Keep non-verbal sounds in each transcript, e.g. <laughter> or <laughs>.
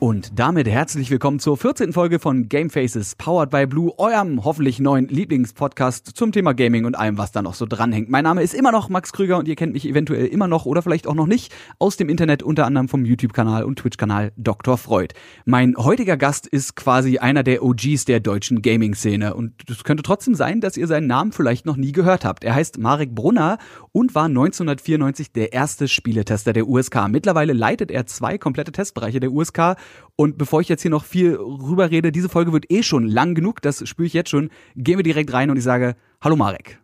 Und damit herzlich willkommen zur 14. Folge von Game Faces, powered by Blue, eurem hoffentlich neuen Lieblingspodcast zum Thema Gaming und allem, was da noch so dranhängt. Mein Name ist immer noch Max Krüger und ihr kennt mich eventuell immer noch oder vielleicht auch noch nicht aus dem Internet, unter anderem vom YouTube-Kanal und Twitch-Kanal Dr. Freud. Mein heutiger Gast ist quasi einer der OGs der deutschen Gaming-Szene und es könnte trotzdem sein, dass ihr seinen Namen vielleicht noch nie gehört habt. Er heißt Marek Brunner und war 1994 der erste Spieletester der USK. Mittlerweile leitet er zwei komplette Testbereiche der USK und bevor ich jetzt hier noch viel rüber rede, diese Folge wird eh schon lang genug, das spüre ich jetzt schon, gehen wir direkt rein und ich sage, hallo Marek.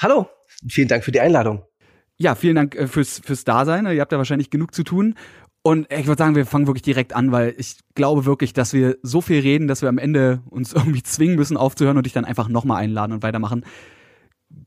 Hallo, vielen Dank für die Einladung. Ja, vielen Dank äh, fürs, fürs Dasein. Ihr habt ja wahrscheinlich genug zu tun. Und ich würde sagen, wir fangen wirklich direkt an, weil ich glaube wirklich, dass wir so viel reden, dass wir am Ende uns <laughs> irgendwie zwingen müssen aufzuhören und dich dann einfach nochmal einladen und weitermachen.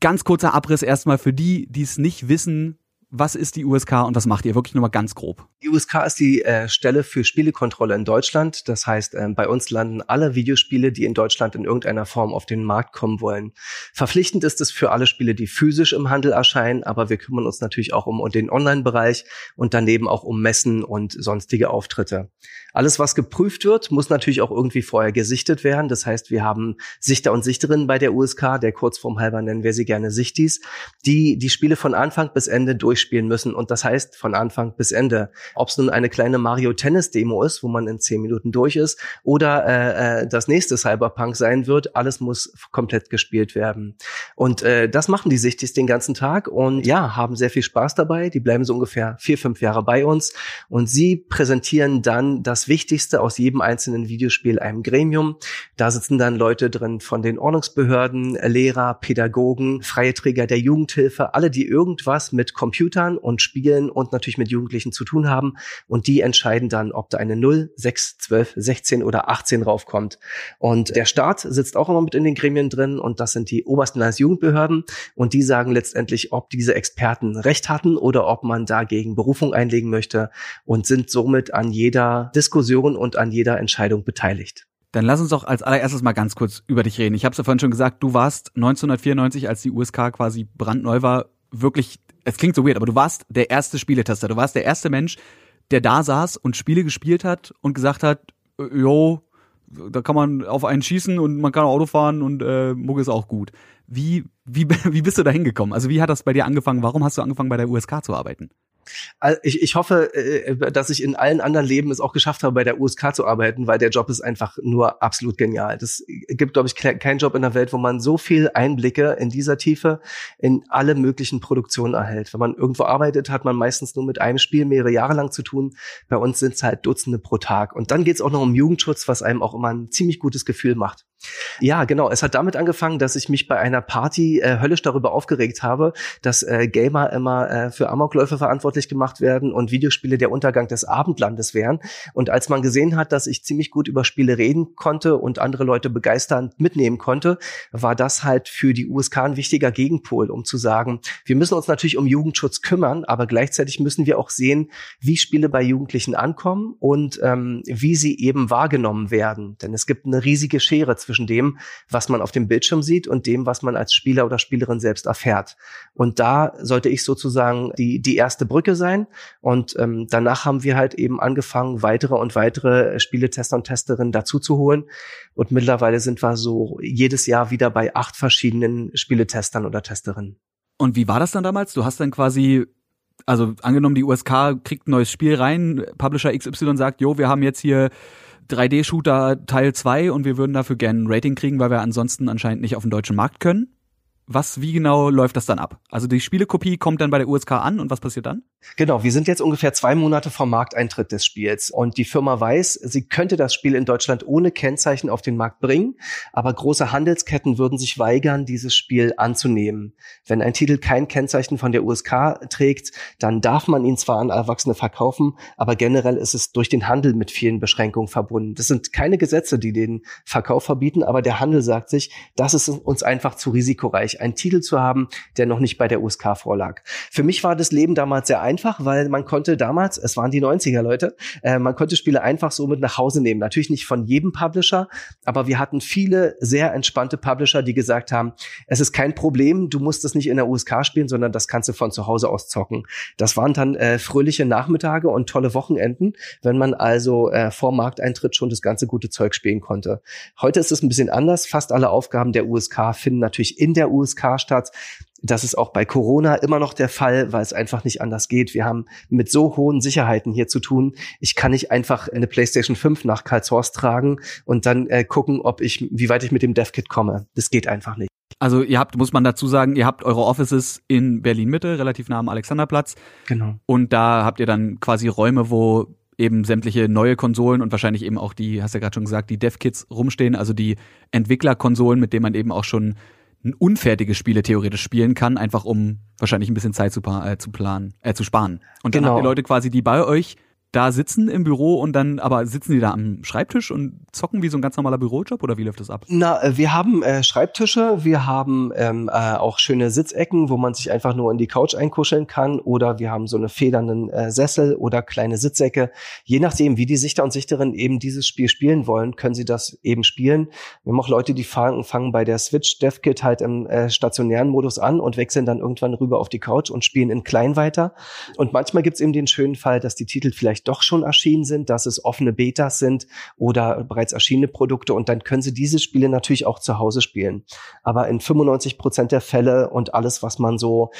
Ganz kurzer Abriss erstmal für die, die es nicht wissen, was ist die USK und was macht ihr? Wirklich nur mal ganz grob. Die USK ist die äh, Stelle für Spielekontrolle in Deutschland. Das heißt, äh, bei uns landen alle Videospiele, die in Deutschland in irgendeiner Form auf den Markt kommen wollen. Verpflichtend ist es für alle Spiele, die physisch im Handel erscheinen, aber wir kümmern uns natürlich auch um, um den Online-Bereich und daneben auch um Messen und sonstige Auftritte. Alles, was geprüft wird, muss natürlich auch irgendwie vorher gesichtet werden. Das heißt, wir haben Sichter und Sichterinnen bei der USK, der Kurzform halber nennen wir sie gerne Sichtis, die die Spiele von Anfang bis Ende durch durchspielen müssen. Und das heißt von Anfang bis Ende. Ob es nun eine kleine Mario Tennis Demo ist, wo man in zehn Minuten durch ist, oder äh, äh, das nächste Cyberpunk sein wird, alles muss komplett gespielt werden. Und äh, das machen die Sichtis den ganzen Tag und ja, haben sehr viel Spaß dabei. Die bleiben so ungefähr vier, fünf Jahre bei uns und sie präsentieren dann das Wichtigste aus jedem einzelnen Videospiel einem Gremium. Da sitzen dann Leute drin von den Ordnungsbehörden, Lehrer, Pädagogen, freie Träger der Jugendhilfe, alle, die irgendwas mit Computer Computern und Spielen und natürlich mit Jugendlichen zu tun haben. Und die entscheiden dann, ob da eine 0, 6, 12, 16 oder 18 raufkommt. Und der Staat sitzt auch immer mit in den Gremien drin und das sind die obersten Landesjugendbehörden. Und die sagen letztendlich, ob diese Experten recht hatten oder ob man dagegen Berufung einlegen möchte und sind somit an jeder Diskussion und an jeder Entscheidung beteiligt. Dann lass uns doch als allererstes mal ganz kurz über dich reden. Ich habe es ja vorhin schon gesagt, du warst 1994, als die USK quasi brandneu war, wirklich es klingt so weird, aber du warst der erste Spieletester. Du warst der erste Mensch, der da saß und Spiele gespielt hat und gesagt hat, äh, jo, da kann man auf einen schießen und man kann Auto fahren und äh, Mucke ist auch gut. Wie, wie, <laughs> wie bist du da hingekommen? Also wie hat das bei dir angefangen? Warum hast du angefangen, bei der USK zu arbeiten? Ich, ich hoffe, äh, dass ich in allen anderen Leben es auch geschafft habe, bei der USK zu arbeiten, weil der Job ist einfach nur absolut genial. Das gibt, glaube ich, keinen Job in der Welt, wo man so viel Einblicke in dieser Tiefe in alle möglichen Produktionen erhält. Wenn man irgendwo arbeitet, hat man meistens nur mit einem Spiel mehrere Jahre lang zu tun. Bei uns sind es halt Dutzende pro Tag. Und dann geht es auch noch um Jugendschutz, was einem auch immer ein ziemlich gutes Gefühl macht. Ja, genau. Es hat damit angefangen, dass ich mich bei einer Party äh, höllisch darüber aufgeregt habe, dass äh, Gamer immer äh, für Amokläufe verantwortlich gemacht werden und Videospiele der Untergang des Abendlandes wären. Und als man gesehen hat, dass ich ziemlich gut über Spiele reden konnte und andere Leute begeisternd mitnehmen konnte, war das halt für die USK ein wichtiger Gegenpol, um zu sagen, wir müssen uns natürlich um Jugendschutz kümmern, aber gleichzeitig müssen wir auch sehen, wie Spiele bei Jugendlichen ankommen und ähm, wie sie eben wahrgenommen werden. Denn es gibt eine riesige Schere zwischen zwischen dem, was man auf dem Bildschirm sieht und dem, was man als Spieler oder Spielerin selbst erfährt. Und da sollte ich sozusagen die, die erste Brücke sein. Und ähm, danach haben wir halt eben angefangen, weitere und weitere Spieletester und Testerinnen dazu zu holen. Und mittlerweile sind wir so jedes Jahr wieder bei acht verschiedenen Spieletestern oder Testerinnen. Und wie war das dann damals? Du hast dann quasi also angenommen, die USK kriegt ein neues Spiel rein, Publisher XY sagt, jo, wir haben jetzt hier 3D-Shooter Teil 2 und wir würden dafür gerne ein Rating kriegen, weil wir ansonsten anscheinend nicht auf den deutschen Markt können was, wie genau läuft das dann ab? Also die Spielekopie kommt dann bei der USK an und was passiert dann? Genau, wir sind jetzt ungefähr zwei Monate vom Markteintritt des Spiels und die Firma weiß, sie könnte das Spiel in Deutschland ohne Kennzeichen auf den Markt bringen, aber große Handelsketten würden sich weigern, dieses Spiel anzunehmen. Wenn ein Titel kein Kennzeichen von der USK trägt, dann darf man ihn zwar an Erwachsene verkaufen, aber generell ist es durch den Handel mit vielen Beschränkungen verbunden. Das sind keine Gesetze, die den Verkauf verbieten, aber der Handel sagt sich, das ist uns einfach zu risikoreich einen Titel zu haben, der noch nicht bei der USK vorlag. Für mich war das Leben damals sehr einfach, weil man konnte damals, es waren die 90er Leute, äh, man konnte Spiele einfach so mit nach Hause nehmen. Natürlich nicht von jedem Publisher, aber wir hatten viele sehr entspannte Publisher, die gesagt haben, es ist kein Problem, du musst es nicht in der USK spielen, sondern das kannst du von zu Hause aus zocken. Das waren dann äh, fröhliche Nachmittage und tolle Wochenenden, wenn man also äh, vor Markteintritt schon das ganze gute Zeug spielen konnte. Heute ist es ein bisschen anders. Fast alle Aufgaben der USK finden natürlich in der USK statt. Das ist auch bei Corona immer noch der Fall, weil es einfach nicht anders geht. Wir haben mit so hohen Sicherheiten hier zu tun. Ich kann nicht einfach eine PlayStation 5 nach Karlshorst tragen und dann äh, gucken, ob ich, wie weit ich mit dem DevKit komme. Das geht einfach nicht. Also ihr habt, muss man dazu sagen, ihr habt eure Offices in Berlin Mitte, relativ nah am Alexanderplatz. Genau. Und da habt ihr dann quasi Räume, wo eben sämtliche neue Konsolen und wahrscheinlich eben auch die, hast du ja gerade schon gesagt, die Dev-Kits rumstehen, also die Entwicklerkonsolen, mit denen man eben auch schon unfertige Spiele theoretisch spielen kann, einfach um wahrscheinlich ein bisschen Zeit zu, äh, zu planen, äh, zu sparen. Und dann genau. habt ihr Leute quasi, die bei euch da sitzen im Büro und dann, aber sitzen die da am Schreibtisch und zocken wie so ein ganz normaler Bürojob oder wie läuft das ab? Na, äh, wir haben äh, Schreibtische, wir haben ähm, äh, auch schöne Sitzecken, wo man sich einfach nur in die Couch einkuscheln kann oder wir haben so eine federnden äh, Sessel oder kleine Sitzecke. Je nachdem, wie die Sichter und Sichterinnen eben dieses Spiel spielen wollen, können sie das eben spielen. Wir haben auch Leute, die fangen, fangen bei der Switch DevKit halt im äh, stationären Modus an und wechseln dann irgendwann rüber auf die Couch und spielen in klein weiter. Und manchmal gibt's eben den schönen Fall, dass die Titel vielleicht vielleicht doch schon erschienen sind, dass es offene Betas sind oder bereits erschienene Produkte und dann können sie diese Spiele natürlich auch zu Hause spielen. Aber in 95 Prozent der Fälle und alles, was man so,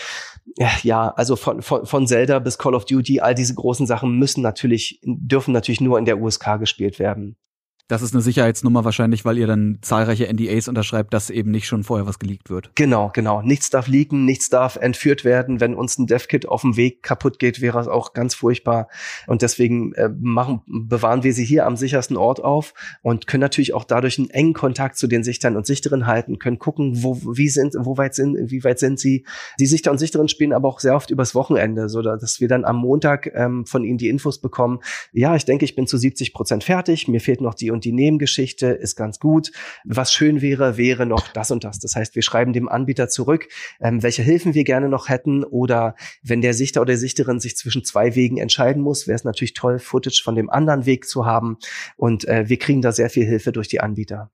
ja, also von, von, von Zelda bis Call of Duty, all diese großen Sachen müssen natürlich, dürfen natürlich nur in der USK gespielt werden. Das ist eine Sicherheitsnummer wahrscheinlich, weil ihr dann zahlreiche NDAs unterschreibt, dass eben nicht schon vorher was geleakt wird. Genau, genau. Nichts darf leaken, nichts darf entführt werden. Wenn uns ein DevKit auf dem Weg kaputt geht, wäre es auch ganz furchtbar. Und deswegen äh, machen, bewahren wir sie hier am sichersten Ort auf und können natürlich auch dadurch einen engen Kontakt zu den Sichtern und Sichterinnen halten, können gucken, wo, wie sind, wo weit sind, wie weit sind sie. Die Sichter und Sichterinnen spielen aber auch sehr oft übers Wochenende, so dass wir dann am Montag ähm, von ihnen die Infos bekommen. Ja, ich denke, ich bin zu 70 Prozent fertig. Mir fehlt noch die und die Nebengeschichte ist ganz gut. Was schön wäre, wäre noch das und das. Das heißt, wir schreiben dem Anbieter zurück, ähm, welche Hilfen wir gerne noch hätten oder wenn der Sichter oder Sichterin sich zwischen zwei Wegen entscheiden muss, wäre es natürlich toll, Footage von dem anderen Weg zu haben und äh, wir kriegen da sehr viel Hilfe durch die Anbieter.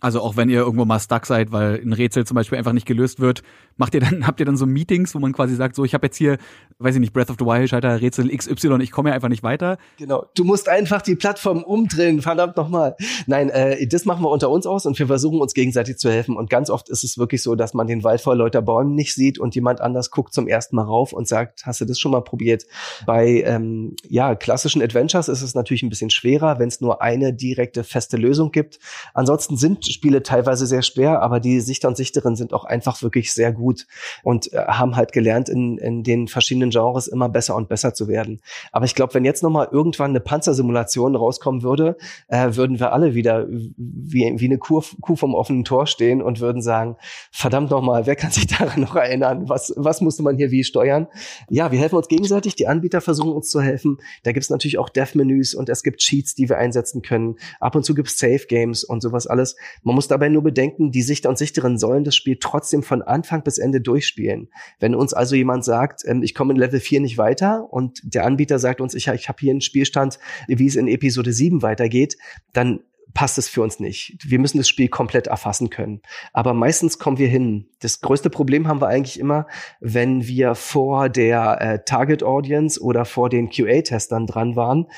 Also auch wenn ihr irgendwo mal stuck seid, weil ein Rätsel zum Beispiel einfach nicht gelöst wird, macht ihr dann, <laughs> habt ihr dann so Meetings, wo man quasi sagt, so ich habe jetzt hier, weiß ich nicht, Breath of the Wild, Schalter, Rätsel XY, ich komme ja einfach nicht weiter. Genau. Du musst einfach die Plattform umdrehen, verdammt nochmal. Nein, äh, das machen wir unter uns aus und wir versuchen uns gegenseitig zu helfen. Und ganz oft ist es wirklich so, dass man den Wald vor lauter Bäumen nicht sieht und jemand anders guckt zum ersten Mal rauf und sagt, hast du das schon mal probiert? Bei ähm, ja, klassischen Adventures ist es natürlich ein bisschen schwerer, wenn es nur eine direkte feste Lösung gibt. Ansonsten sind Spiele teilweise sehr schwer, aber die Sichter und Sichterinnen sind auch einfach wirklich sehr gut und äh, haben halt gelernt, in, in den verschiedenen Genres immer besser und besser zu werden. Aber ich glaube, wenn jetzt nochmal irgendwann eine Panzersimulation rauskommen würde, äh, würden wir alle wieder wie, wie eine Kuh, Kuh vom offenen Tor stehen und würden sagen, verdammt nochmal, wer kann sich daran noch erinnern? Was, was musste man hier wie steuern? Ja, wir helfen uns gegenseitig, die Anbieter versuchen uns zu helfen. Da gibt es natürlich auch Dev-Menüs und es gibt Cheats, die wir einsetzen können. Ab und zu gibt es Safe-Games und sowas alles. Man muss dabei nur bedenken, die Sichter und Sichterinnen sollen das Spiel trotzdem von Anfang bis Ende durchspielen. Wenn uns also jemand sagt, ähm, ich komme in Level 4 nicht weiter und der Anbieter sagt uns, ich, ich habe hier einen Spielstand, wie es in Episode 7 weitergeht, dann passt es für uns nicht. Wir müssen das Spiel komplett erfassen können. Aber meistens kommen wir hin. Das größte Problem haben wir eigentlich immer, wenn wir vor der äh, Target Audience oder vor den QA-Testern dran waren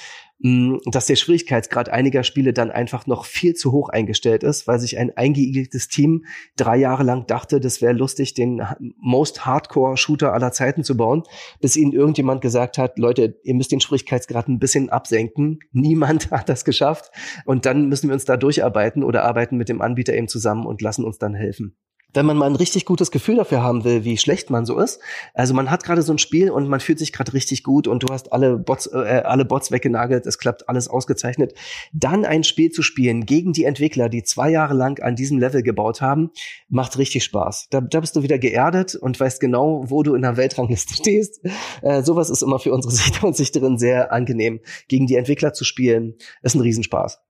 dass der Schwierigkeitsgrad einiger Spiele dann einfach noch viel zu hoch eingestellt ist, weil sich ein eingeigeltes Team drei Jahre lang dachte, das wäre lustig, den most Hardcore Shooter aller Zeiten zu bauen, bis ihnen irgendjemand gesagt hat, Leute, ihr müsst den Schwierigkeitsgrad ein bisschen absenken. Niemand <laughs> hat das geschafft und dann müssen wir uns da durcharbeiten oder arbeiten mit dem Anbieter eben zusammen und lassen uns dann helfen wenn man mal ein richtig gutes Gefühl dafür haben will, wie schlecht man so ist. Also man hat gerade so ein Spiel und man fühlt sich gerade richtig gut und du hast alle Bots, äh, alle Bots weggenagelt, es klappt alles ausgezeichnet. Dann ein Spiel zu spielen gegen die Entwickler, die zwei Jahre lang an diesem Level gebaut haben, macht richtig Spaß. Da, da bist du wieder geerdet und weißt genau, wo du in der Weltrangliste <laughs> stehst. Äh, sowas ist immer für unsere <laughs> Sichter und Sichterinnen sehr angenehm. Gegen die Entwickler zu spielen, ist ein Riesenspaß.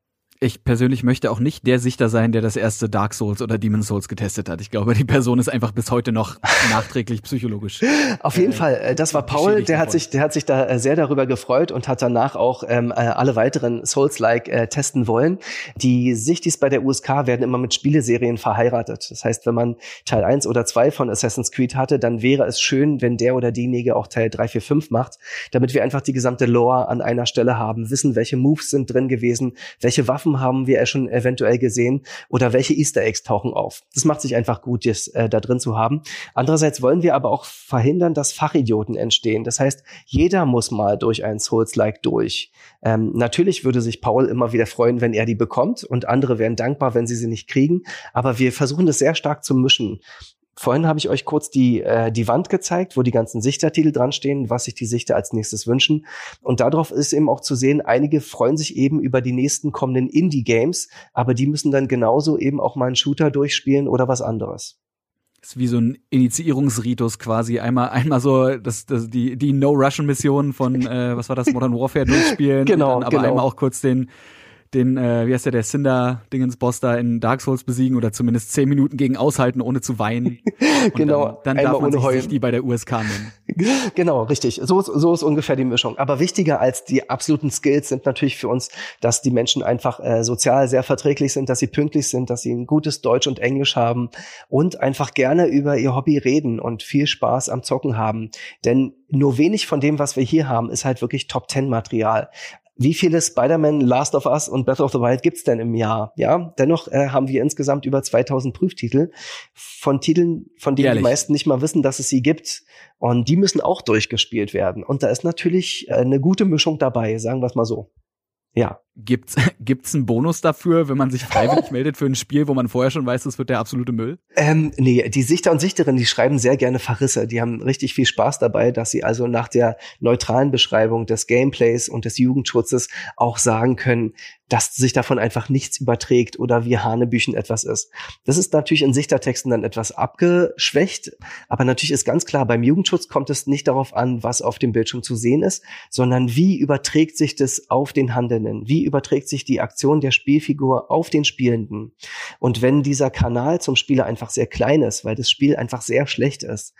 Ich persönlich möchte auch nicht der Sichter sein, der das erste Dark Souls oder Demon Souls getestet hat. Ich glaube, die Person ist einfach bis heute noch <laughs> nachträglich psychologisch. Auf jeden äh, Fall, äh, das war Paul, der hat sich, der hat sich da äh, sehr darüber gefreut und hat danach auch ähm, äh, alle weiteren Souls-like äh, testen wollen. Die Sichtis bei der USK werden immer mit Spieleserien verheiratet. Das heißt, wenn man Teil 1 oder 2 von Assassin's Creed hatte, dann wäre es schön, wenn der oder diejenige auch Teil 3, 4, 5 macht, damit wir einfach die gesamte Lore an einer Stelle haben, wissen, welche Moves sind drin gewesen, welche Waffen Waffen haben wir schon eventuell gesehen oder welche Easter Eggs tauchen auf. Das macht sich einfach gut, das äh, da drin zu haben. Andererseits wollen wir aber auch verhindern, dass Fachidioten entstehen. Das heißt, jeder muss mal durch ein Souls-like durch. Ähm, natürlich würde sich Paul immer wieder freuen, wenn er die bekommt und andere wären dankbar, wenn sie sie nicht kriegen. Aber wir versuchen das sehr stark zu mischen. Vorhin habe ich euch kurz die, äh, die Wand gezeigt, wo die ganzen Sichtertitel dran stehen, was sich die Sichter als nächstes wünschen. Und darauf ist eben auch zu sehen, einige freuen sich eben über die nächsten kommenden Indie-Games, aber die müssen dann genauso eben auch mal einen Shooter durchspielen oder was anderes. Das ist wie so ein Initiierungsritus quasi. Einmal, einmal so das, das, die, die No-Russian-Mission von, äh, was war das, Modern Warfare <laughs> durchspielen. genau, aber genau. einmal auch kurz den den, äh, wie heißt der, der Cinder-Dingens-Boss da in Dark Souls besiegen oder zumindest zehn Minuten gegen aushalten, ohne zu weinen. <laughs> genau. Dann, dann darf man sich, sich die bei der USK nennen. <laughs> Genau, richtig. So, so ist ungefähr die Mischung. Aber wichtiger als die absoluten Skills sind natürlich für uns, dass die Menschen einfach äh, sozial sehr verträglich sind, dass sie pünktlich sind, dass sie ein gutes Deutsch und Englisch haben und einfach gerne über ihr Hobby reden und viel Spaß am Zocken haben. Denn nur wenig von dem, was wir hier haben, ist halt wirklich Top-10-Material wie viele Spider-Man, Last of Us und Breath of the Wild gibt's denn im Jahr? Ja, dennoch äh, haben wir insgesamt über 2000 Prüftitel von Titeln, von denen Ehrlich? die meisten nicht mal wissen, dass es sie gibt. Und die müssen auch durchgespielt werden. Und da ist natürlich äh, eine gute Mischung dabei, sagen wir es mal so. Ja. Gibt's, <laughs> gibt's einen Bonus dafür, wenn man sich freiwillig meldet für ein Spiel, wo man vorher schon weiß, das wird der absolute Müll? Ähm, nee, die Sichter und Sichterinnen, die schreiben sehr gerne Verrisse. Die haben richtig viel Spaß dabei, dass sie also nach der neutralen Beschreibung des Gameplays und des Jugendschutzes auch sagen können, dass sich davon einfach nichts überträgt oder wie Hanebüchen etwas ist. Das ist natürlich in Sichtertexten dann etwas abgeschwächt, aber natürlich ist ganz klar, beim Jugendschutz kommt es nicht darauf an, was auf dem Bildschirm zu sehen ist, sondern wie überträgt sich das auf den Handelnden? Wie überträgt sich die Aktion der Spielfigur auf den Spielenden? Und wenn dieser Kanal zum Spieler einfach sehr klein ist, weil das Spiel einfach sehr schlecht ist,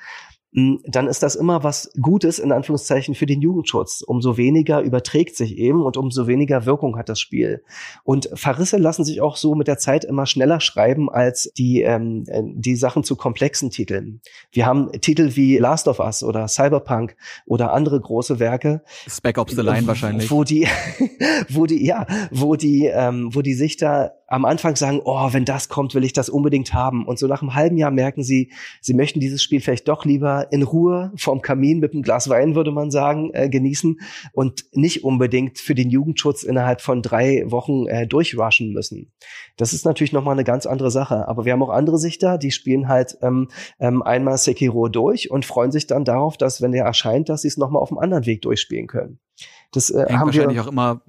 dann ist das immer was Gutes in Anführungszeichen für den Jugendschutz. Umso weniger überträgt sich eben und umso weniger Wirkung hat das Spiel. Und Verrisse lassen sich auch so mit der Zeit immer schneller schreiben als die, ähm, äh, die Sachen zu komplexen Titeln. Wir haben Titel wie Last of Us oder Cyberpunk oder andere große Werke. Spec Ops the Line wahrscheinlich. Wo die, <laughs> wo die, ja, wo die, ähm, wo die Sichter am Anfang sagen, oh, wenn das kommt, will ich das unbedingt haben. Und so nach einem halben Jahr merken sie, sie möchten dieses Spiel vielleicht doch lieber in Ruhe vorm Kamin mit einem Glas Wein, würde man sagen, äh, genießen und nicht unbedingt für den Jugendschutz innerhalb von drei Wochen äh, durchrushen müssen. Das ist natürlich nochmal eine ganz andere Sache. Aber wir haben auch andere Sichter, die spielen halt ähm, ähm, einmal Sekiro durch und freuen sich dann darauf, dass, wenn der erscheint, dass sie es nochmal auf einem anderen Weg durchspielen können. Das äh, Hängt haben wahrscheinlich wir auch immer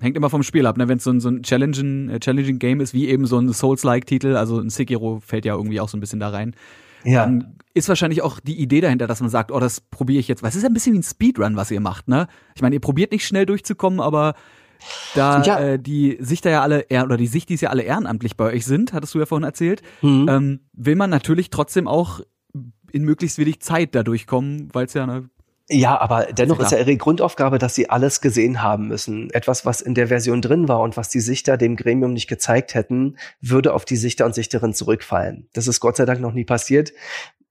Hängt immer vom Spiel ab, ne? Wenn es so ein, so ein challenging, äh, challenging Game ist, wie eben so ein Souls-like-Titel, also ein Sekiro fällt ja irgendwie auch so ein bisschen da rein. Ja. Dann ist wahrscheinlich auch die Idee dahinter, dass man sagt, oh, das probiere ich jetzt. Was ist ein bisschen wie ein Speedrun, was ihr macht, ne? Ich meine, ihr probiert nicht schnell durchzukommen, aber da ja. äh, die Sichter ja alle oder die Sichtis ja alle ehrenamtlich bei euch sind, hattest du ja vorhin erzählt, mhm. ähm, will man natürlich trotzdem auch in möglichst wenig Zeit da durchkommen, weil es ja eine ja, aber dennoch ist ja ihre Grundaufgabe, dass sie alles gesehen haben müssen. Etwas, was in der Version drin war und was die Sichter dem Gremium nicht gezeigt hätten, würde auf die Sichter und Sichterin zurückfallen. Das ist Gott sei Dank noch nie passiert,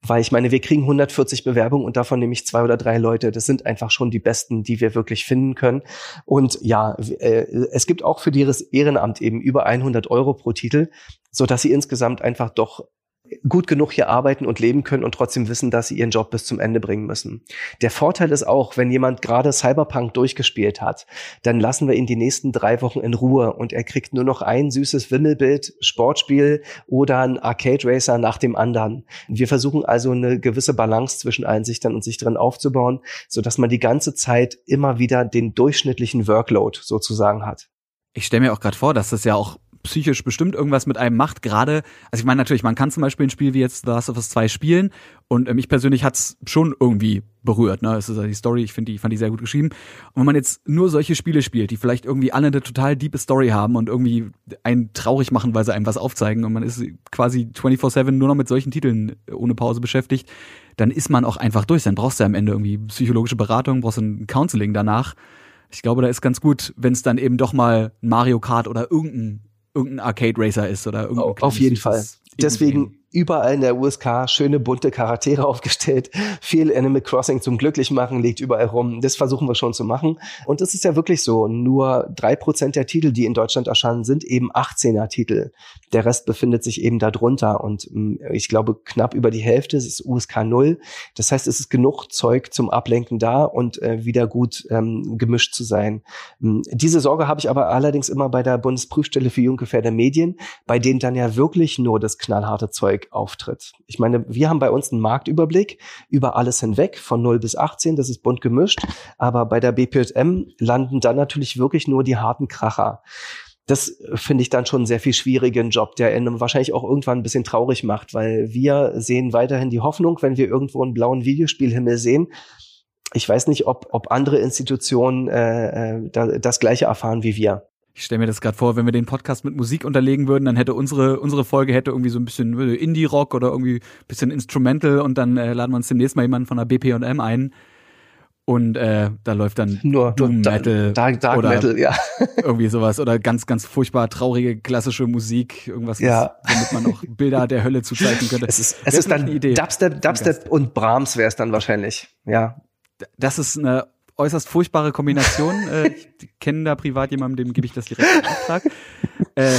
weil ich meine, wir kriegen 140 Bewerbungen und davon nehme ich zwei oder drei Leute. Das sind einfach schon die besten, die wir wirklich finden können. Und ja, äh, es gibt auch für dieses Ehrenamt eben über 100 Euro pro Titel, so dass sie insgesamt einfach doch gut genug hier arbeiten und leben können und trotzdem wissen, dass sie ihren Job bis zum Ende bringen müssen. Der Vorteil ist auch, wenn jemand gerade Cyberpunk durchgespielt hat, dann lassen wir ihn die nächsten drei Wochen in Ruhe und er kriegt nur noch ein süßes Wimmelbild, Sportspiel oder ein Arcade Racer nach dem anderen. Wir versuchen also eine gewisse Balance zwischen Einsichtern und sich drin aufzubauen, so dass man die ganze Zeit immer wieder den durchschnittlichen Workload sozusagen hat ich stelle mir auch gerade vor, dass das ja auch psychisch bestimmt irgendwas mit einem macht. Gerade, also ich meine natürlich, man kann zum Beispiel ein Spiel wie jetzt The Last of Us 2 spielen und äh, mich persönlich hat's schon irgendwie berührt. Ne? Es ist die Story, ich finde die, fand die sehr gut geschrieben. Und wenn man jetzt nur solche Spiele spielt, die vielleicht irgendwie alle eine total diepe Story haben und irgendwie einen traurig machen, weil sie einem was aufzeigen und man ist quasi 24-7 nur noch mit solchen Titeln ohne Pause beschäftigt, dann ist man auch einfach durch. Dann brauchst du am Ende irgendwie psychologische Beratung, brauchst ein Counseling danach. Ich glaube, da ist ganz gut, wenn es dann eben doch mal Mario Kart oder irgendein irgendein Arcade Racer ist oder irgendein Auf jeden Fall. Deswegen überall in der USK schöne bunte Charaktere <laughs> aufgestellt. Viel Animal Crossing zum glücklich machen liegt überall rum. Das versuchen wir schon zu machen. Und es ist ja wirklich so. Nur drei Prozent der Titel, die in Deutschland erscheinen, sind eben 18er Titel. Der Rest befindet sich eben darunter. Und mm, ich glaube, knapp über die Hälfte ist USK 0. Das heißt, es ist genug Zeug zum Ablenken da und äh, wieder gut ähm, gemischt zu sein. Mm, diese Sorge habe ich aber allerdings immer bei der Bundesprüfstelle für Jugendgefährder Medien, bei denen dann ja wirklich nur das knallharte Zeug auftritt. Ich meine, wir haben bei uns einen Marktüberblick über alles hinweg, von 0 bis 18, das ist bunt gemischt, aber bei der BPM landen dann natürlich wirklich nur die harten Kracher. Das finde ich dann schon einen sehr viel schwierigen Job, der einen wahrscheinlich auch irgendwann ein bisschen traurig macht, weil wir sehen weiterhin die Hoffnung, wenn wir irgendwo einen blauen Videospielhimmel sehen, ich weiß nicht, ob, ob andere Institutionen äh, äh das gleiche erfahren wie wir ich stelle mir das gerade vor, wenn wir den Podcast mit Musik unterlegen würden, dann hätte unsere unsere Folge hätte irgendwie so ein bisschen äh, Indie Rock oder irgendwie ein bisschen Instrumental und dann äh, laden wir uns demnächst mal jemanden von der BPM ein und äh, da läuft dann nur Doom Metal Dark, Dark oder Metal, ja. <laughs> <laughs> irgendwie sowas oder ganz ganz furchtbar traurige klassische Musik, irgendwas, ja. womit man auch Bilder der Hölle zuzeichnen könnte. Es ist, es ist dann Dubstep, Dubstep und Brahms wäre es dann wahrscheinlich, ja. Das ist eine äußerst furchtbare Kombination. <laughs> äh, ich kenne da privat jemanden, dem gebe ich das direkt in Auftrag. <laughs> äh,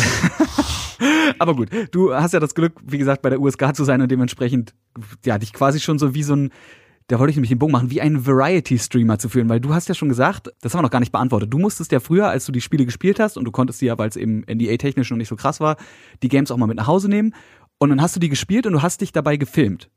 <laughs> aber gut, du hast ja das Glück, wie gesagt, bei der USK zu sein und dementsprechend, ja, dich quasi schon so wie so ein, da wollte ich nämlich den Bogen machen, wie einen Variety-Streamer zu führen, weil du hast ja schon gesagt, das haben wir noch gar nicht beantwortet. Du musstest ja früher, als du die Spiele gespielt hast, und du konntest die ja, weil es eben NDA-technisch noch nicht so krass war, die Games auch mal mit nach Hause nehmen. Und dann hast du die gespielt und du hast dich dabei gefilmt.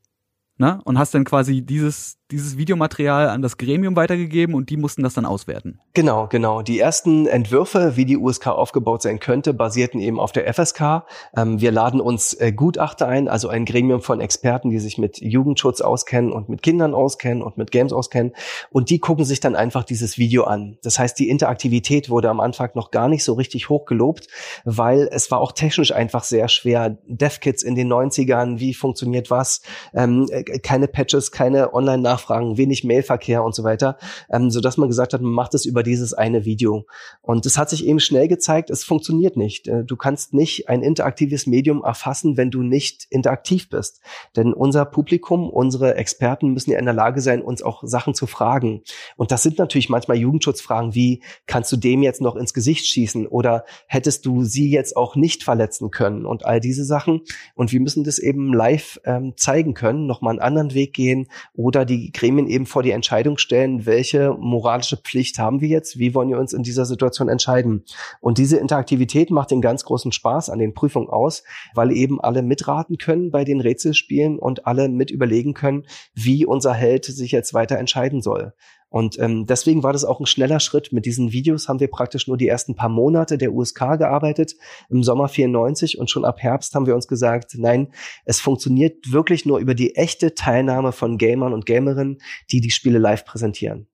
Ne? Und hast dann quasi dieses, dieses Videomaterial an das Gremium weitergegeben und die mussten das dann auswerten. Genau, genau. Die ersten Entwürfe, wie die USK aufgebaut sein könnte, basierten eben auf der FSK. Ähm, wir laden uns äh, Gutachter ein, also ein Gremium von Experten, die sich mit Jugendschutz auskennen und mit Kindern auskennen und mit Games auskennen. Und die gucken sich dann einfach dieses Video an. Das heißt, die Interaktivität wurde am Anfang noch gar nicht so richtig hoch gelobt, weil es war auch technisch einfach sehr schwer. DevKits in den 90ern, wie funktioniert was? Ähm, äh, keine Patches, keine Online-Nachrichten Nachfragen, wenig Mailverkehr und so weiter, ähm, so dass man gesagt hat, man macht es über dieses eine Video. Und es hat sich eben schnell gezeigt, es funktioniert nicht. Äh, du kannst nicht ein interaktives Medium erfassen, wenn du nicht interaktiv bist. Denn unser Publikum, unsere Experten müssen ja in der Lage sein, uns auch Sachen zu fragen. Und das sind natürlich manchmal Jugendschutzfragen wie, kannst du dem jetzt noch ins Gesicht schießen oder hättest du sie jetzt auch nicht verletzen können und all diese Sachen. Und wir müssen das eben live ähm, zeigen können, nochmal anderen Weg gehen oder die Gremien eben vor die Entscheidung stellen, welche moralische Pflicht haben wir jetzt, wie wollen wir uns in dieser Situation entscheiden. Und diese Interaktivität macht den ganz großen Spaß an den Prüfungen aus, weil eben alle mitraten können bei den Rätselspielen und alle mit überlegen können, wie unser Held sich jetzt weiter entscheiden soll. Und ähm, deswegen war das auch ein schneller Schritt. Mit diesen Videos haben wir praktisch nur die ersten paar Monate der USK gearbeitet, im Sommer 94 und schon ab Herbst haben wir uns gesagt, nein, es funktioniert wirklich nur über die echte Teilnahme von Gamern und Gamerinnen, die die Spiele live präsentieren.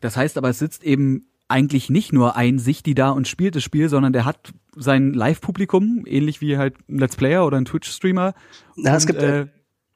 Das heißt aber, es sitzt eben eigentlich nicht nur ein Sichti da und spielt das Spiel, sondern der hat sein Live-Publikum, ähnlich wie halt ein Let's Player oder ein Twitch-Streamer. Na, es gibt äh,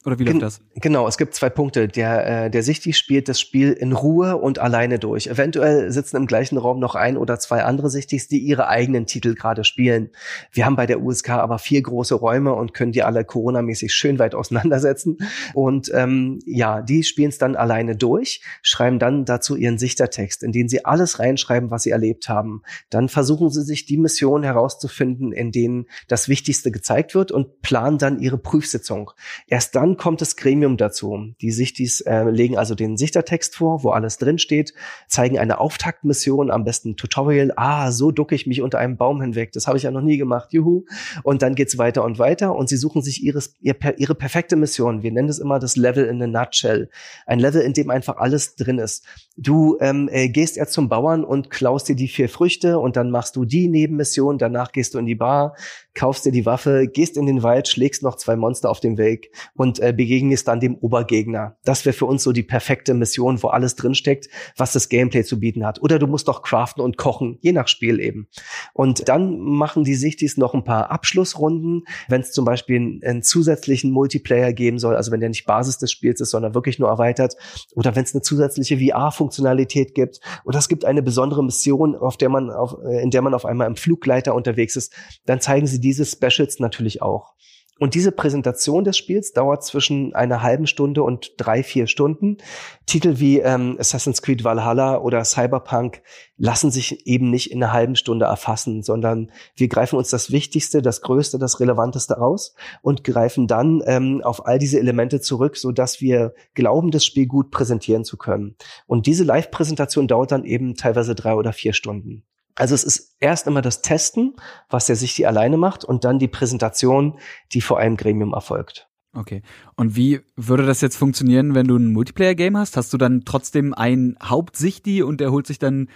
oder wie läuft das? Genau, es gibt zwei Punkte. Der, äh, der Sichti spielt das Spiel in Ruhe und alleine durch. Eventuell sitzen im gleichen Raum noch ein oder zwei andere Sichtis, die ihre eigenen Titel gerade spielen. Wir haben bei der USK aber vier große Räume und können die alle coronamäßig schön weit auseinandersetzen. Und ähm, ja, die spielen es dann alleine durch, schreiben dann dazu ihren Sichtertext, in den sie alles reinschreiben, was sie erlebt haben. Dann versuchen sie sich die Mission herauszufinden, in denen das Wichtigste gezeigt wird und planen dann ihre Prüfsitzung. Erst dann dann kommt das Gremium dazu. Die Sichtis äh, legen also den Sichtertext vor, wo alles drin steht, zeigen eine Auftaktmission, am besten Tutorial. Ah, so ducke ich mich unter einem Baum hinweg. Das habe ich ja noch nie gemacht. Juhu. Und dann geht's weiter und weiter und sie suchen sich ihres, ihre perfekte Mission. Wir nennen es immer das Level in a nutshell. Ein Level, in dem einfach alles drin ist. Du ähm, äh, gehst erst zum Bauern und klaust dir die vier Früchte und dann machst du die Nebenmission. Danach gehst du in die Bar, kaufst dir die Waffe, gehst in den Wald, schlägst noch zwei Monster auf dem Weg und äh, begegnest dann dem Obergegner. Das wäre für uns so die perfekte Mission, wo alles drinsteckt, was das Gameplay zu bieten hat. Oder du musst doch craften und kochen, je nach Spiel eben. Und dann machen die Sichtis noch ein paar Abschlussrunden, wenn es zum Beispiel einen, einen, zusätzlichen Multiplayer geben soll, also wenn der nicht Basis des Spiels ist, sondern wirklich nur erweitert, oder wenn es eine zusätzliche VR-Funktionalität gibt, oder es gibt eine besondere Mission, auf der man auf, äh, in der man auf einmal im Flugleiter unterwegs ist, dann zeigen sie diese Specials natürlich auch. Und diese Präsentation des Spiels dauert zwischen einer halben Stunde und drei, vier Stunden. Titel wie ähm, Assassin's Creed Valhalla oder Cyberpunk lassen sich eben nicht in einer halben Stunde erfassen, sondern wir greifen uns das Wichtigste, das Größte, das Relevanteste aus und greifen dann ähm, auf all diese Elemente zurück, so dass wir glauben, das Spiel gut präsentieren zu können. Und diese Live-Präsentation dauert dann eben teilweise drei oder vier Stunden. Also es ist erst immer das Testen, was der sich die alleine macht und dann die Präsentation, die vor einem Gremium erfolgt. Okay. Und wie würde das jetzt funktionieren, wenn du ein Multiplayer-Game hast? Hast du dann trotzdem einen Hauptsichti und der holt sich dann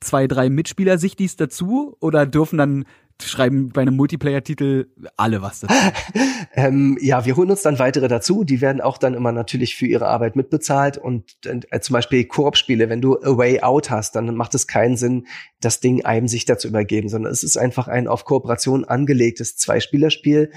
zwei, drei Mitspieler-Sichtis dazu? Oder dürfen dann schreiben bei einem Multiplayer-Titel alle was dazu. <laughs> ähm, ja, wir holen uns dann weitere dazu. Die werden auch dann immer natürlich für ihre Arbeit mitbezahlt. Und äh, zum Beispiel Koop-Spiele, wenn du A Way Out hast, dann macht es keinen Sinn, das Ding einem sich dazu übergeben, sondern es ist einfach ein auf Kooperation angelegtes Zweispielerspiel.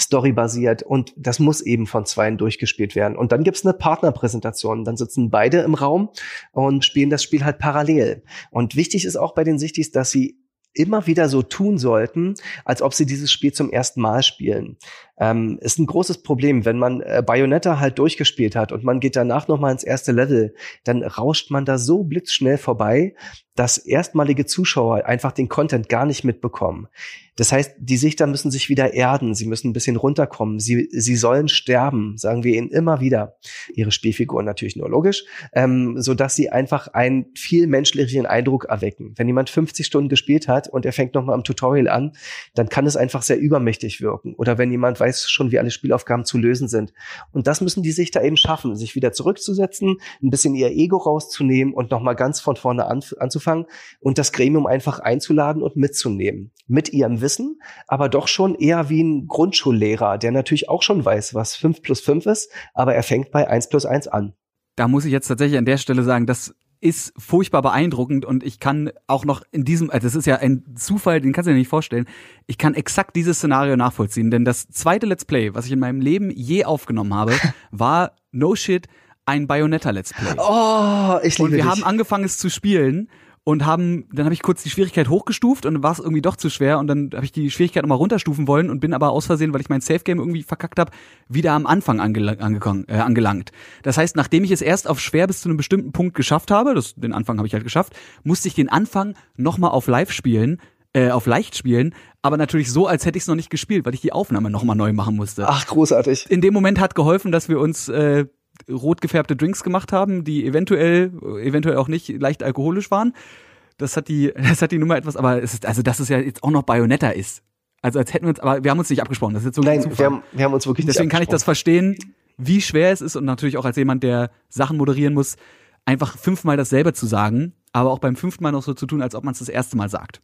Storybasiert und das muss eben von zweien durchgespielt werden. Und dann gibt's eine Partnerpräsentation. Dann sitzen beide im Raum und spielen das Spiel halt parallel. Und wichtig ist auch bei den Sichtis, dass sie immer wieder so tun sollten, als ob sie dieses Spiel zum ersten Mal spielen. Ähm, ist ein großes Problem, wenn man äh, Bayonetta halt durchgespielt hat und man geht danach noch mal ins erste Level, dann rauscht man da so blitzschnell vorbei, dass erstmalige Zuschauer einfach den Content gar nicht mitbekommen. Das heißt, die Sichter müssen sich wieder erden, sie müssen ein bisschen runterkommen, sie, sie sollen sterben, sagen wir ihnen immer wieder. Ihre Spielfiguren natürlich nur logisch, ähm, so dass sie einfach einen viel menschlicheren Eindruck erwecken. Wenn jemand 50 Stunden gespielt hat und er fängt nochmal am Tutorial an, dann kann es einfach sehr übermächtig wirken. Oder wenn jemand weiß schon, wie alle Spielaufgaben zu lösen sind. Und das müssen die Sichter eben schaffen, sich wieder zurückzusetzen, ein bisschen ihr Ego rauszunehmen und nochmal ganz von vorne an, anzufangen und das Gremium einfach einzuladen und mitzunehmen. Mit ihrem Wissen aber doch schon eher wie ein Grundschullehrer, der natürlich auch schon weiß, was 5 plus 5 ist, aber er fängt bei 1 plus 1 an. Da muss ich jetzt tatsächlich an der Stelle sagen, das ist furchtbar beeindruckend und ich kann auch noch in diesem, also das ist ja ein Zufall, den kannst du dir nicht vorstellen. Ich kann exakt dieses Szenario nachvollziehen, denn das zweite Let's Play, was ich in meinem Leben je aufgenommen habe, <laughs> war No Shit ein Bayonetta Let's Play. Oh, ich liebe Und wir dich. haben angefangen es zu spielen und haben, dann habe ich kurz die Schwierigkeit hochgestuft und dann war es irgendwie doch zu schwer und dann habe ich die Schwierigkeit nochmal runterstufen wollen und bin aber aus Versehen, weil ich mein Safe Game irgendwie verkackt habe, wieder am Anfang angel angekommen, äh, angelangt. Das heißt, nachdem ich es erst auf schwer bis zu einem bestimmten Punkt geschafft habe, das, den Anfang habe ich halt geschafft, musste ich den Anfang nochmal auf Live spielen, äh, auf leicht spielen, aber natürlich so, als hätte ich es noch nicht gespielt, weil ich die Aufnahme nochmal neu machen musste. Ach, großartig. In dem Moment hat geholfen, dass wir uns äh, rot gefärbte Drinks gemacht haben, die eventuell, eventuell auch nicht leicht alkoholisch waren. Das hat die, <laughs> das hat die Nummer etwas, aber es ist, also dass es ja jetzt auch noch Bayonetta ist. Also als hätten wir uns, aber wir haben uns nicht abgesprochen. Das ist jetzt so Nein, wir haben, wir haben uns wirklich Deswegen nicht kann ich das verstehen, wie schwer es ist und natürlich auch als jemand, der Sachen moderieren muss, einfach fünfmal dasselbe zu sagen, aber auch beim fünften Mal noch so zu tun, als ob man es das erste Mal sagt.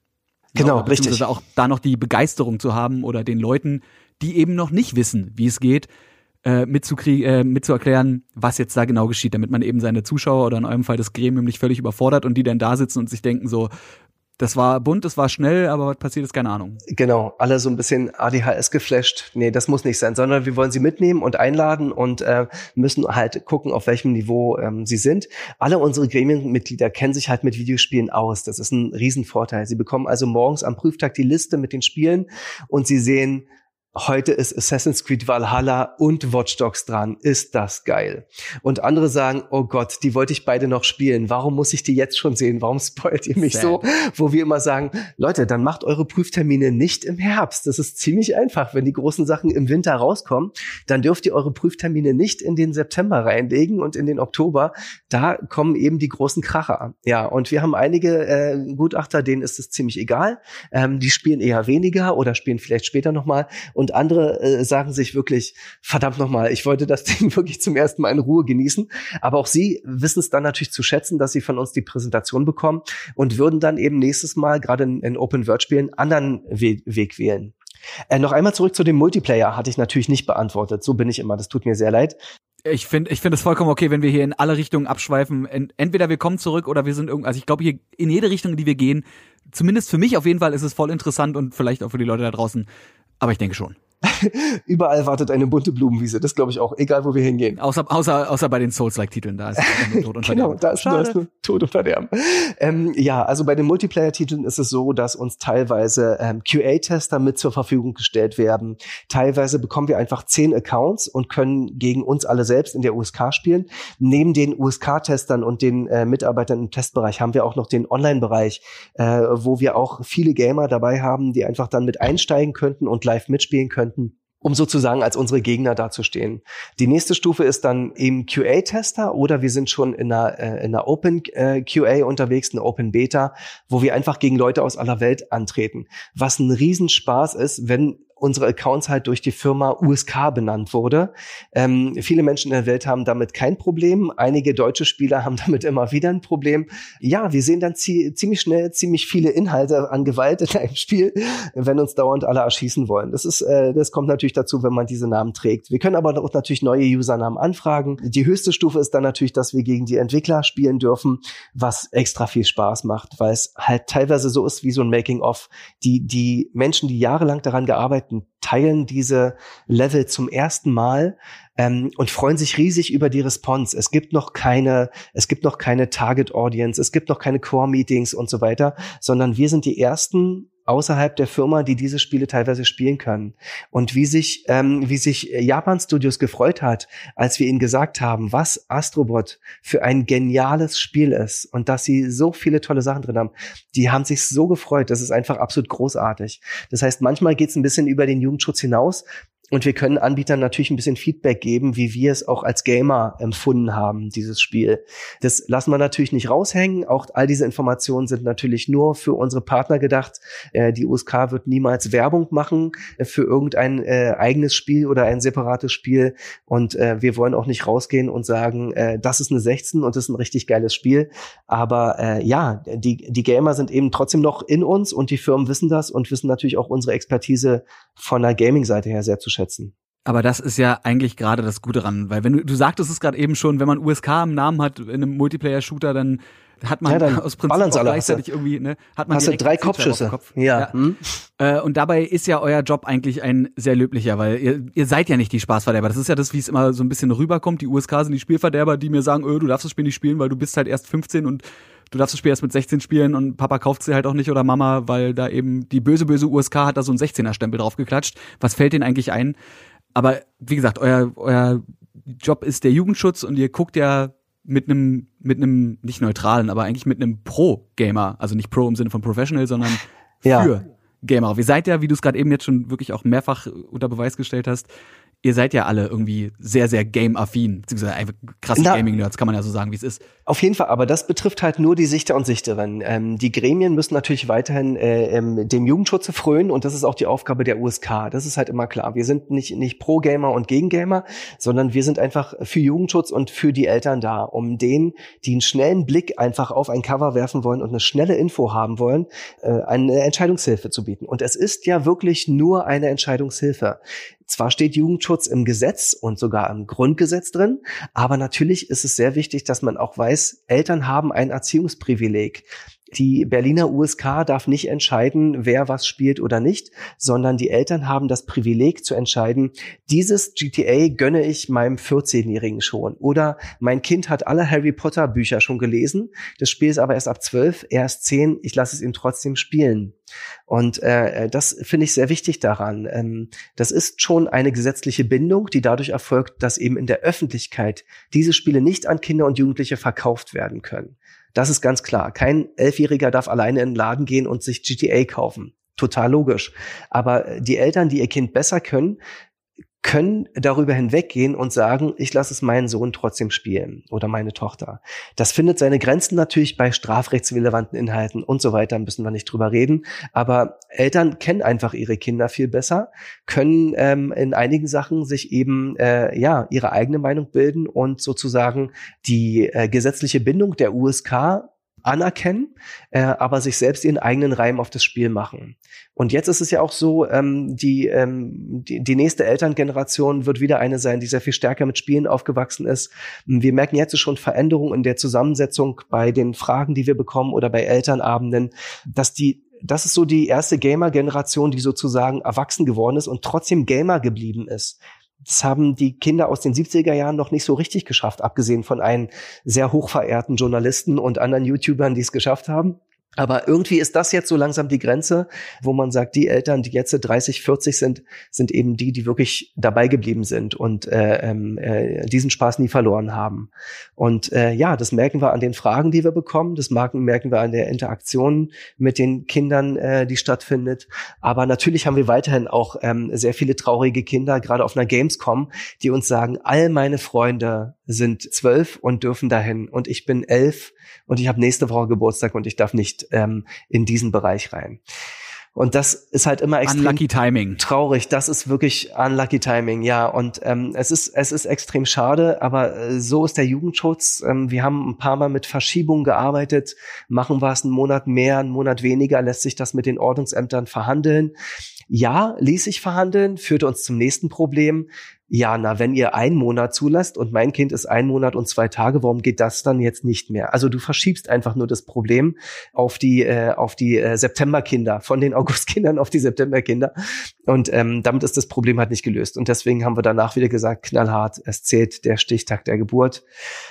Genau, ja, richtig. auch da noch die Begeisterung zu haben oder den Leuten, die eben noch nicht wissen, wie es geht, äh, mitzukriegen, äh, mitzuerklären, was jetzt da genau geschieht, damit man eben seine Zuschauer oder in eurem Fall das Gremium nicht völlig überfordert und die dann da sitzen und sich denken so, das war bunt, das war schnell, aber was passiert ist, keine Ahnung. Genau, alle so ein bisschen ADHS geflasht. Nee, das muss nicht sein, sondern wir wollen sie mitnehmen und einladen und äh, müssen halt gucken, auf welchem Niveau ähm, sie sind. Alle unsere Gremienmitglieder kennen sich halt mit Videospielen aus. Das ist ein Riesenvorteil. Sie bekommen also morgens am Prüftag die Liste mit den Spielen und sie sehen, heute ist Assassin's Creed Valhalla und Watch Dogs dran. Ist das geil? Und andere sagen, oh Gott, die wollte ich beide noch spielen. Warum muss ich die jetzt schon sehen? Warum spoilt ihr mich Sad. so? Wo wir immer sagen, Leute, dann macht eure Prüftermine nicht im Herbst. Das ist ziemlich einfach. Wenn die großen Sachen im Winter rauskommen, dann dürft ihr eure Prüftermine nicht in den September reinlegen und in den Oktober. Da kommen eben die großen Kracher. Ja, und wir haben einige äh, Gutachter, denen ist es ziemlich egal. Ähm, die spielen eher weniger oder spielen vielleicht später nochmal. Und andere äh, sagen sich wirklich, verdammt nochmal, ich wollte das <laughs> Ding wirklich zum ersten Mal in Ruhe genießen. Aber auch sie wissen es dann natürlich zu schätzen, dass sie von uns die Präsentation bekommen und würden dann eben nächstes Mal gerade in, in Open World Spielen anderen We Weg wählen. Äh, noch einmal zurück zu dem Multiplayer hatte ich natürlich nicht beantwortet. So bin ich immer. Das tut mir sehr leid. Ich finde, ich finde es vollkommen okay, wenn wir hier in alle Richtungen abschweifen. Entweder wir kommen zurück oder wir sind irgendwie, also ich glaube hier in jede Richtung, in die wir gehen, zumindest für mich auf jeden Fall ist es voll interessant und vielleicht auch für die Leute da draußen. Aber ich denke schon. <laughs> Überall wartet eine bunte Blumenwiese. Das glaube ich auch, egal wo wir hingehen. Außer, außer, außer bei den Souls-like-Titeln, da ist nur Tod und Verderben. <laughs> genau, da ist, da ist nur Tod und Verderben. Ähm, ja, also bei den Multiplayer-Titeln ist es so, dass uns teilweise ähm, QA-Tester mit zur Verfügung gestellt werden. Teilweise bekommen wir einfach zehn Accounts und können gegen uns alle selbst in der USK spielen. Neben den USK-Testern und den äh, Mitarbeitern im Testbereich haben wir auch noch den Online-Bereich, äh, wo wir auch viele Gamer dabei haben, die einfach dann mit einsteigen könnten und live mitspielen könnten um sozusagen als unsere Gegner dazustehen. Die nächste Stufe ist dann eben QA-Tester oder wir sind schon in einer, äh, in einer Open äh, QA unterwegs, eine Open Beta, wo wir einfach gegen Leute aus aller Welt antreten. Was ein Riesenspaß ist, wenn unsere Accounts halt durch die Firma USK benannt wurde. Ähm, viele Menschen in der Welt haben damit kein Problem. Einige deutsche Spieler <laughs> haben damit immer wieder ein Problem. Ja, wir sehen dann ziemlich schnell ziemlich viele Inhalte an Gewalt in einem Spiel, wenn uns dauernd alle erschießen wollen. Das ist, äh, das kommt natürlich dazu, wenn man diese Namen trägt. Wir können aber auch natürlich neue Usernamen anfragen. Die höchste Stufe ist dann natürlich, dass wir gegen die Entwickler spielen dürfen, was extra viel Spaß macht, weil es halt teilweise so ist wie so ein Making-of. Die, die Menschen, die jahrelang daran gearbeitet Leuten teilen diese Level zum ersten Mal ähm, und freuen sich riesig über die Response. Es gibt noch keine, es gibt noch keine Target Audience, es gibt noch keine Core Meetings und so weiter, sondern wir sind die ersten außerhalb der Firma, die diese Spiele teilweise spielen können. Und wie sich, ähm, wie sich Japan Studios gefreut hat, als wir ihnen gesagt haben, was Astrobot für ein geniales Spiel ist und dass sie so viele tolle Sachen drin haben. Die haben sich so gefreut. Das ist einfach absolut großartig. Das heißt, manchmal geht es ein bisschen über den Jugendschutz hinaus, und wir können Anbietern natürlich ein bisschen Feedback geben, wie wir es auch als Gamer empfunden haben, dieses Spiel. Das lassen wir natürlich nicht raushängen. Auch all diese Informationen sind natürlich nur für unsere Partner gedacht. Äh, die USK wird niemals Werbung machen für irgendein äh, eigenes Spiel oder ein separates Spiel. Und äh, wir wollen auch nicht rausgehen und sagen, das ist eine 16 und das ist ein richtig geiles Spiel. Aber ja, die, die Gamer sind eben trotzdem noch in uns und die Firmen wissen das und wissen natürlich auch unsere Expertise von der Gaming-Seite her sehr zu schätzen einschätzen. Aber das ist ja eigentlich gerade das Gute dran, weil wenn du, du sagtest es gerade eben schon, wenn man USK im Namen hat in einem Multiplayer-Shooter, dann hat man ja, <laughs> aus Prinzip gleichzeitig irgendwie, ne, hat man hast du drei Kopfschüsse. Kopf. Ja. ja. Hm. Äh, und dabei ist ja euer Job eigentlich ein sehr löblicher, weil ihr, ihr seid ja nicht die Spaßverderber. Das ist ja das, wie es immer so ein bisschen rüberkommt. Die USK sind die Spielverderber, die mir sagen, öh, du darfst das Spiel nicht spielen, weil du bist halt erst 15 und du darfst das Spiel erst mit 16 spielen und Papa kauft sie halt auch nicht oder Mama, weil da eben die böse, böse USK hat da so ein 16er-Stempel draufgeklatscht. Was fällt denen eigentlich ein? Aber wie gesagt, euer, euer Job ist der Jugendschutz und ihr guckt ja mit einem mit einem nicht neutralen, aber eigentlich mit einem Pro Gamer, also nicht Pro im Sinne von Professional, sondern für ja. Gamer. Ihr seid ja, wie du es gerade eben jetzt schon wirklich auch mehrfach unter Beweis gestellt hast, ihr seid ja alle irgendwie sehr, sehr game-affin, beziehungsweise einfach krasse Gaming-Nerds, kann man ja so sagen, wie es ist. Auf jeden Fall, aber das betrifft halt nur die Sichter und Sichterin. Ähm, die Gremien müssen natürlich weiterhin äh, ähm, dem Jugendschutz frönen und das ist auch die Aufgabe der USK. Das ist halt immer klar. Wir sind nicht, nicht pro Gamer und gegen Gamer, sondern wir sind einfach für Jugendschutz und für die Eltern da, um denen, die einen schnellen Blick einfach auf ein Cover werfen wollen und eine schnelle Info haben wollen, äh, eine Entscheidungshilfe zu bieten. Und es ist ja wirklich nur eine Entscheidungshilfe. Zwar steht Jugendschutz im Gesetz und sogar im Grundgesetz drin, aber natürlich ist es sehr wichtig, dass man auch weiß, Eltern haben ein Erziehungsprivileg. Die Berliner USK darf nicht entscheiden, wer was spielt oder nicht, sondern die Eltern haben das Privileg zu entscheiden, dieses GTA gönne ich meinem 14-Jährigen schon. Oder mein Kind hat alle Harry Potter Bücher schon gelesen, das Spiel ist aber erst ab 12, er ist 10, ich lasse es ihn trotzdem spielen. Und äh, das finde ich sehr wichtig daran. Ähm, das ist schon eine gesetzliche Bindung, die dadurch erfolgt, dass eben in der Öffentlichkeit diese Spiele nicht an Kinder und Jugendliche verkauft werden können. Das ist ganz klar. Kein Elfjähriger darf alleine in den Laden gehen und sich GTA kaufen. Total logisch. Aber die Eltern, die ihr Kind besser können, können darüber hinweggehen und sagen, ich lasse es meinen Sohn trotzdem spielen oder meine Tochter. Das findet seine Grenzen natürlich bei strafrechtsrelevanten Inhalten und so weiter, müssen wir nicht drüber reden. Aber Eltern kennen einfach ihre Kinder viel besser, können ähm, in einigen Sachen sich eben äh, ja ihre eigene Meinung bilden und sozusagen die äh, gesetzliche Bindung der USK anerkennen, äh, aber sich selbst ihren eigenen Reim auf das Spiel machen. Und jetzt ist es ja auch so, ähm, die, ähm, die, die nächste Elterngeneration wird wieder eine sein, die sehr viel stärker mit Spielen aufgewachsen ist. Wir merken jetzt schon Veränderungen in der Zusammensetzung bei den Fragen, die wir bekommen oder bei Elternabenden, dass die das ist so die erste Gamer-Generation, die sozusagen erwachsen geworden ist und trotzdem Gamer geblieben ist. Das haben die Kinder aus den 70er Jahren noch nicht so richtig geschafft, abgesehen von einem sehr hochverehrten Journalisten und anderen YouTubern, die es geschafft haben. Aber irgendwie ist das jetzt so langsam die Grenze, wo man sagt, die Eltern, die jetzt 30, 40 sind, sind eben die, die wirklich dabei geblieben sind und äh, ähm, äh, diesen Spaß nie verloren haben. Und äh, ja, das merken wir an den Fragen, die wir bekommen. Das merken, wir an der Interaktion mit den Kindern, äh, die stattfindet. Aber natürlich haben wir weiterhin auch ähm, sehr viele traurige Kinder, gerade auf einer Gamescom, die uns sagen, all meine Freunde sind zwölf und dürfen dahin und ich bin elf und ich habe nächste Woche Geburtstag und ich darf nicht ähm, in diesen Bereich rein. Und das ist halt immer extrem unlucky timing. traurig. Das ist wirklich unlucky timing, ja. Und ähm, es ist es ist extrem schade, aber äh, so ist der Jugendschutz. Ähm, wir haben ein paar Mal mit Verschiebungen gearbeitet. Machen wir es einen Monat mehr, einen Monat weniger, lässt sich das mit den Ordnungsämtern verhandeln. Ja, ließ sich verhandeln, führte uns zum nächsten Problem ja, na, wenn ihr einen Monat zulasst und mein Kind ist ein Monat und zwei Tage, warum geht das dann jetzt nicht mehr? Also du verschiebst einfach nur das Problem auf die äh, auf die äh, Septemberkinder, von den <laughs> Augustkindern auf die Septemberkinder und ähm, damit ist das Problem halt nicht gelöst und deswegen haben wir danach wieder gesagt, knallhart, es zählt der Stichtag der Geburt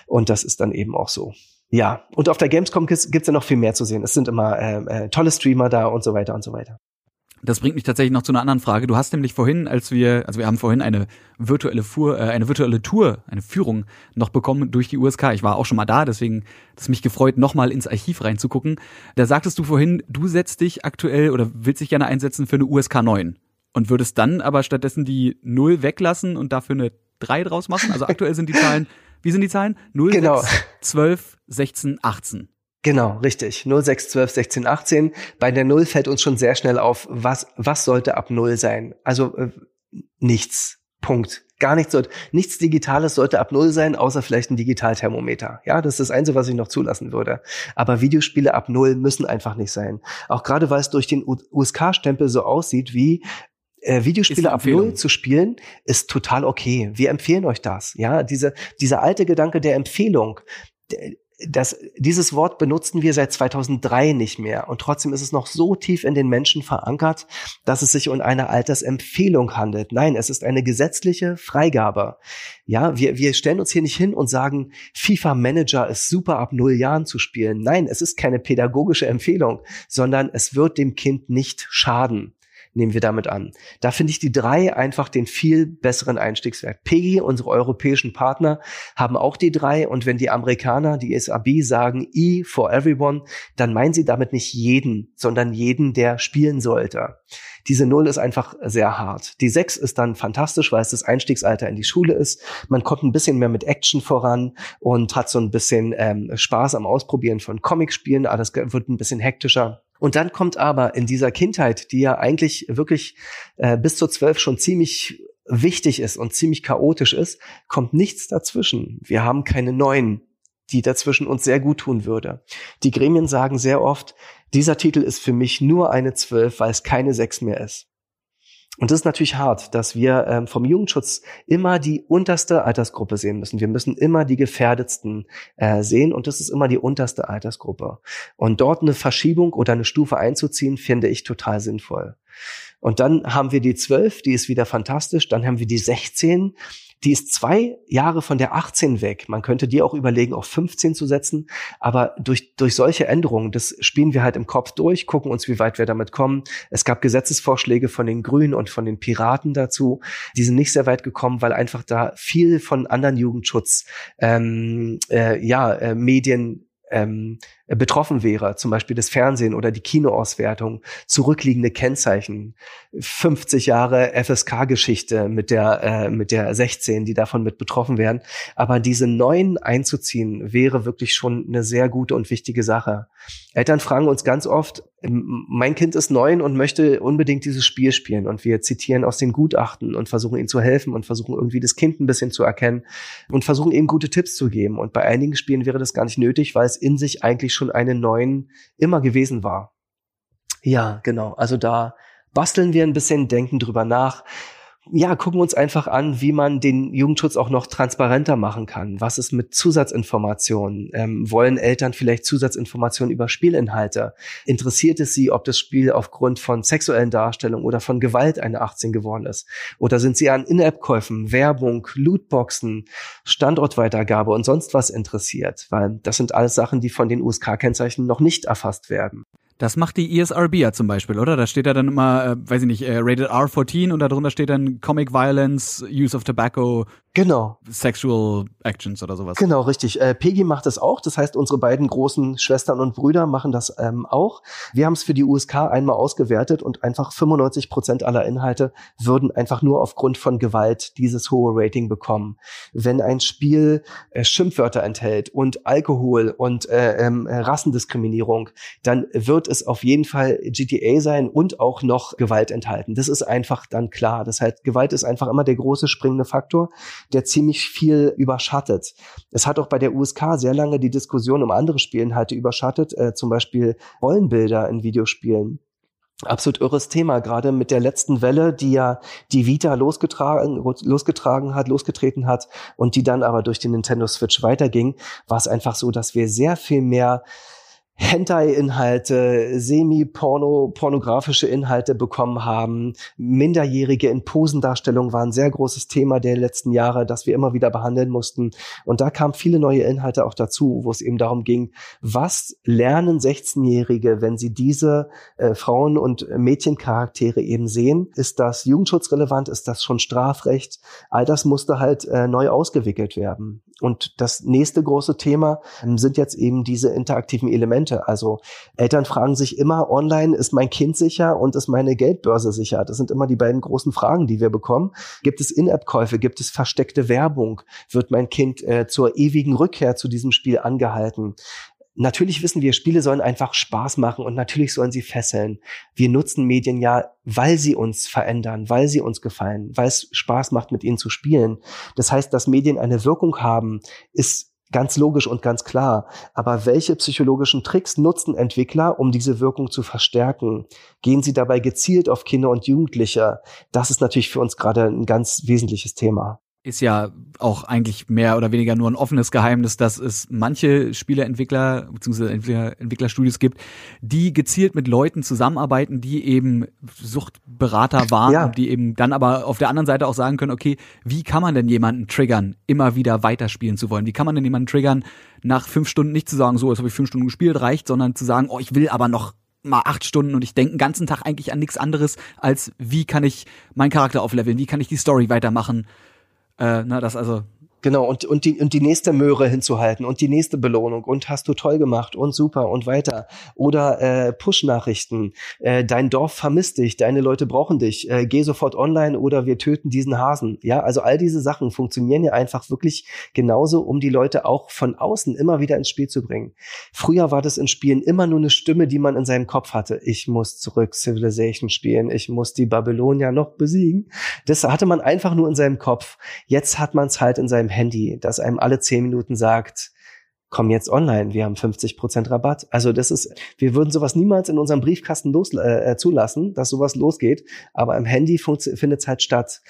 und das ist dann eben auch so. Ja, und auf der Gamescom gibt's ja noch viel mehr zu sehen. Es sind immer äh, äh, tolle Streamer da und so weiter und so weiter. Das bringt mich tatsächlich noch zu einer anderen Frage. Du hast nämlich vorhin, als wir, also wir haben vorhin eine virtuelle Fuhr, äh, eine virtuelle Tour, eine Führung noch bekommen durch die USK. Ich war auch schon mal da, deswegen hat es mich gefreut, nochmal ins Archiv reinzugucken. Da sagtest du vorhin, du setzt dich aktuell oder willst dich gerne einsetzen für eine USK 9 und würdest dann aber stattdessen die 0 weglassen und dafür eine 3 draus machen. Also aktuell sind die Zahlen, <laughs> wie sind die Zahlen? 0, genau. 6, 12, 16, 18. Genau, richtig. 0, 6, 12, 16, 18. Bei der 0 fällt uns schon sehr schnell auf, was, was sollte ab 0 sein? Also äh, nichts. Punkt. Gar nichts sollte, nichts Digitales sollte ab Null sein, außer vielleicht ein Digitalthermometer. Ja, das ist das Einzige, was ich noch zulassen würde. Aber Videospiele ab Null müssen einfach nicht sein. Auch gerade, weil es durch den USK-Stempel so aussieht wie, äh, Videospiele ab Null zu spielen, ist total okay. Wir empfehlen euch das. Ja, diese, dieser alte Gedanke der Empfehlung, das, dieses Wort benutzen wir seit 2003 nicht mehr. Und trotzdem ist es noch so tief in den Menschen verankert, dass es sich um eine Altersempfehlung handelt. Nein, es ist eine gesetzliche Freigabe. Ja, wir, wir stellen uns hier nicht hin und sagen, FIFA Manager ist super ab null Jahren zu spielen. Nein, es ist keine pädagogische Empfehlung, sondern es wird dem Kind nicht schaden nehmen wir damit an. Da finde ich die drei einfach den viel besseren Einstiegswert. PEGI, unsere europäischen Partner, haben auch die drei und wenn die Amerikaner, die SAB sagen E for everyone, dann meinen sie damit nicht jeden, sondern jeden, der spielen sollte. Diese Null ist einfach sehr hart. Die Sechs ist dann fantastisch, weil es das Einstiegsalter in die Schule ist. Man kommt ein bisschen mehr mit Action voran und hat so ein bisschen ähm, Spaß am Ausprobieren von Comicspielen. Alles wird ein bisschen hektischer. Und dann kommt aber in dieser Kindheit, die ja eigentlich wirklich äh, bis zur zwölf schon ziemlich wichtig ist und ziemlich chaotisch ist, kommt nichts dazwischen. Wir haben keine neuen, die dazwischen uns sehr gut tun würde. Die Gremien sagen sehr oft, dieser Titel ist für mich nur eine zwölf, weil es keine sechs mehr ist. Und das ist natürlich hart, dass wir ähm, vom Jugendschutz immer die unterste Altersgruppe sehen müssen. Wir müssen immer die Gefährdetsten äh, sehen und das ist immer die unterste Altersgruppe. Und dort eine Verschiebung oder eine Stufe einzuziehen, finde ich total sinnvoll. Und dann haben wir die 12, die ist wieder fantastisch. Dann haben wir die 16, die ist zwei Jahre von der 18 weg. Man könnte die auch überlegen, auf 15 zu setzen. Aber durch, durch solche Änderungen, das spielen wir halt im Kopf durch, gucken uns, wie weit wir damit kommen. Es gab Gesetzesvorschläge von den Grünen und von den Piraten dazu. Die sind nicht sehr weit gekommen, weil einfach da viel von anderen Jugendschutz, ähm, äh, ja, äh, Medien ähm, betroffen wäre, zum Beispiel das Fernsehen oder die Kinoauswertung, zurückliegende Kennzeichen, 50 Jahre FSK-Geschichte mit der äh, mit der 16, die davon mit betroffen wären. Aber diese neuen einzuziehen wäre wirklich schon eine sehr gute und wichtige Sache. Eltern fragen uns ganz oft, mein Kind ist neun und möchte unbedingt dieses Spiel spielen. Und wir zitieren aus den Gutachten und versuchen ihm zu helfen und versuchen irgendwie das Kind ein bisschen zu erkennen und versuchen ihm gute Tipps zu geben. Und bei einigen Spielen wäre das gar nicht nötig, weil es in sich eigentlich schon einen neuen immer gewesen war. Ja, genau. Also da basteln wir ein bisschen, denken drüber nach ja, gucken wir uns einfach an, wie man den Jugendschutz auch noch transparenter machen kann. Was ist mit Zusatzinformationen? Ähm, wollen Eltern vielleicht Zusatzinformationen über Spielinhalte? Interessiert es sie, ob das Spiel aufgrund von sexuellen Darstellungen oder von Gewalt eine 18 geworden ist? Oder sind sie an In-App-Käufen, Werbung, Lootboxen, Standortweitergabe und sonst was interessiert? Weil das sind alles Sachen, die von den USK-Kennzeichen noch nicht erfasst werden. Das macht die ESRB ja zum Beispiel, oder? Da steht ja dann immer, äh, weiß ich nicht, äh, Rated R14 und darunter steht dann Comic Violence, Use of Tobacco, Genau. Sexual Actions oder sowas. Genau, richtig. Äh, Peggy macht das auch. Das heißt, unsere beiden großen Schwestern und Brüder machen das ähm, auch. Wir haben es für die USK einmal ausgewertet und einfach 95 Prozent aller Inhalte würden einfach nur aufgrund von Gewalt dieses hohe Rating bekommen. Wenn ein Spiel äh, Schimpfwörter enthält und Alkohol und äh, ähm, Rassendiskriminierung, dann wird es auf jeden Fall GTA sein und auch noch Gewalt enthalten. Das ist einfach dann klar. Das heißt, Gewalt ist einfach immer der große springende Faktor der ziemlich viel überschattet. Es hat auch bei der USK sehr lange die Diskussion um andere Spielinhalte überschattet, äh, zum Beispiel Rollenbilder in Videospielen absolut irres Thema, gerade mit der letzten Welle, die ja die Vita losgetragen, losgetragen hat, losgetreten hat und die dann aber durch den Nintendo Switch weiterging, war es einfach so, dass wir sehr viel mehr Hentai-Inhalte, semi-porno, pornografische Inhalte bekommen haben. Minderjährige in Posendarstellung waren ein sehr großes Thema der letzten Jahre, das wir immer wieder behandeln mussten. Und da kamen viele neue Inhalte auch dazu, wo es eben darum ging, was lernen 16-Jährige, wenn sie diese äh, Frauen- und Mädchencharaktere eben sehen? Ist das jugendschutzrelevant? Ist das schon Strafrecht? All das musste halt äh, neu ausgewickelt werden. Und das nächste große Thema ähm, sind jetzt eben diese interaktiven Elemente. Also Eltern fragen sich immer online, ist mein Kind sicher und ist meine Geldbörse sicher? Das sind immer die beiden großen Fragen, die wir bekommen. Gibt es In-App-Käufe? Gibt es versteckte Werbung? Wird mein Kind äh, zur ewigen Rückkehr zu diesem Spiel angehalten? Natürlich wissen wir, Spiele sollen einfach Spaß machen und natürlich sollen sie fesseln. Wir nutzen Medien ja, weil sie uns verändern, weil sie uns gefallen, weil es Spaß macht, mit ihnen zu spielen. Das heißt, dass Medien eine Wirkung haben, ist ganz logisch und ganz klar. Aber welche psychologischen Tricks nutzen Entwickler, um diese Wirkung zu verstärken? Gehen sie dabei gezielt auf Kinder und Jugendliche? Das ist natürlich für uns gerade ein ganz wesentliches Thema ist ja auch eigentlich mehr oder weniger nur ein offenes Geheimnis, dass es manche Spieleentwickler bzw. Entwickler, Entwicklerstudios gibt, die gezielt mit Leuten zusammenarbeiten, die eben Suchtberater waren ja. und die eben dann aber auf der anderen Seite auch sagen können, okay, wie kann man denn jemanden triggern, immer wieder weiterspielen zu wollen? Wie kann man denn jemanden triggern, nach fünf Stunden nicht zu sagen, so, jetzt habe ich fünf Stunden gespielt, reicht, sondern zu sagen, oh, ich will aber noch mal acht Stunden und ich denke den ganzen Tag eigentlich an nichts anderes, als wie kann ich meinen Charakter aufleveln, wie kann ich die Story weitermachen, äh, na, das also Genau, und, und, die, und die nächste Möhre hinzuhalten und die nächste Belohnung und hast du toll gemacht und super und weiter. Oder äh, Push-Nachrichten, äh, dein Dorf vermisst dich, deine Leute brauchen dich, äh, geh sofort online oder wir töten diesen Hasen. Ja, also all diese Sachen funktionieren ja einfach wirklich genauso, um die Leute auch von außen immer wieder ins Spiel zu bringen. Früher war das in Spielen immer nur eine Stimme, die man in seinem Kopf hatte. Ich muss zurück Civilization spielen, ich muss die Babylonier noch besiegen. Das hatte man einfach nur in seinem Kopf. Jetzt hat man es halt in seinem Handy, das einem alle zehn Minuten sagt, komm jetzt online, wir haben 50 Prozent Rabatt. Also das ist, wir würden sowas niemals in unserem Briefkasten los, äh, äh zulassen, dass sowas losgeht, aber im Handy findet es halt statt.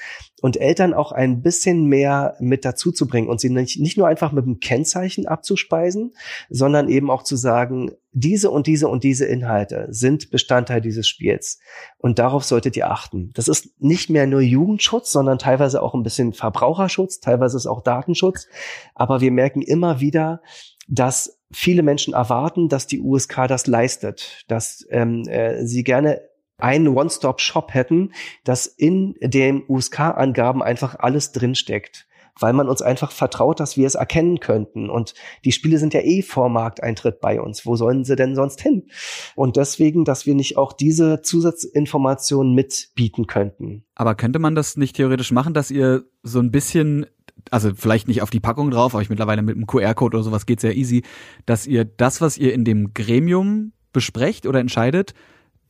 Und Eltern auch ein bisschen mehr mit dazu zu bringen und sie nicht, nicht nur einfach mit einem Kennzeichen abzuspeisen, sondern eben auch zu sagen, diese und diese und diese Inhalte sind Bestandteil dieses Spiels. Und darauf solltet ihr achten. Das ist nicht mehr nur Jugendschutz, sondern teilweise auch ein bisschen Verbraucherschutz, teilweise ist auch Datenschutz. Aber wir merken immer wieder, dass viele Menschen erwarten, dass die USK das leistet, dass ähm, äh, sie gerne einen One-Stop-Shop hätten, dass in den USK-Angaben einfach alles drinsteckt weil man uns einfach vertraut, dass wir es erkennen könnten. Und die Spiele sind ja eh vor Markteintritt bei uns. Wo sollen sie denn sonst hin? Und deswegen, dass wir nicht auch diese Zusatzinformationen mitbieten könnten. Aber könnte man das nicht theoretisch machen, dass ihr so ein bisschen also vielleicht nicht auf die Packung drauf, aber ich mittlerweile mit einem QR-Code oder sowas geht sehr easy, dass ihr das, was ihr in dem Gremium besprecht oder entscheidet,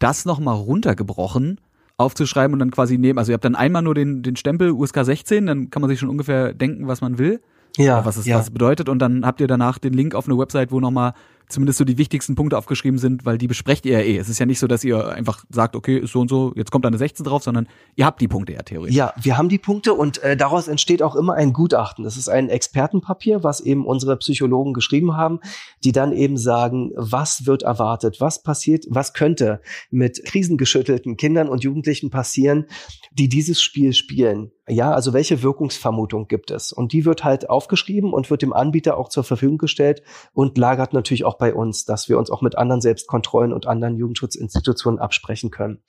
das nochmal runtergebrochen aufzuschreiben und dann quasi nehmen. Also ihr habt dann einmal nur den, den Stempel USK 16, dann kann man sich schon ungefähr denken, was man will. Ja. Was es, ja. was es bedeutet. Und dann habt ihr danach den Link auf eine Website, wo nochmal zumindest so die wichtigsten Punkte aufgeschrieben sind, weil die besprecht ihr ja eh. Es ist ja nicht so, dass ihr einfach sagt, okay, so und so, jetzt kommt da eine 16 drauf, sondern ihr habt die Punkte ja theoretisch. Ja, wir haben die Punkte und äh, daraus entsteht auch immer ein Gutachten. Das ist ein Expertenpapier, was eben unsere Psychologen geschrieben haben, die dann eben sagen, was wird erwartet, was passiert, was könnte mit krisengeschüttelten Kindern und Jugendlichen passieren, die dieses Spiel spielen. Ja, also welche Wirkungsvermutung gibt es? Und die wird halt aufgeschrieben und wird dem Anbieter auch zur Verfügung gestellt und lagert natürlich auch bei uns, dass wir uns auch mit anderen Selbstkontrollen und anderen Jugendschutzinstitutionen absprechen können.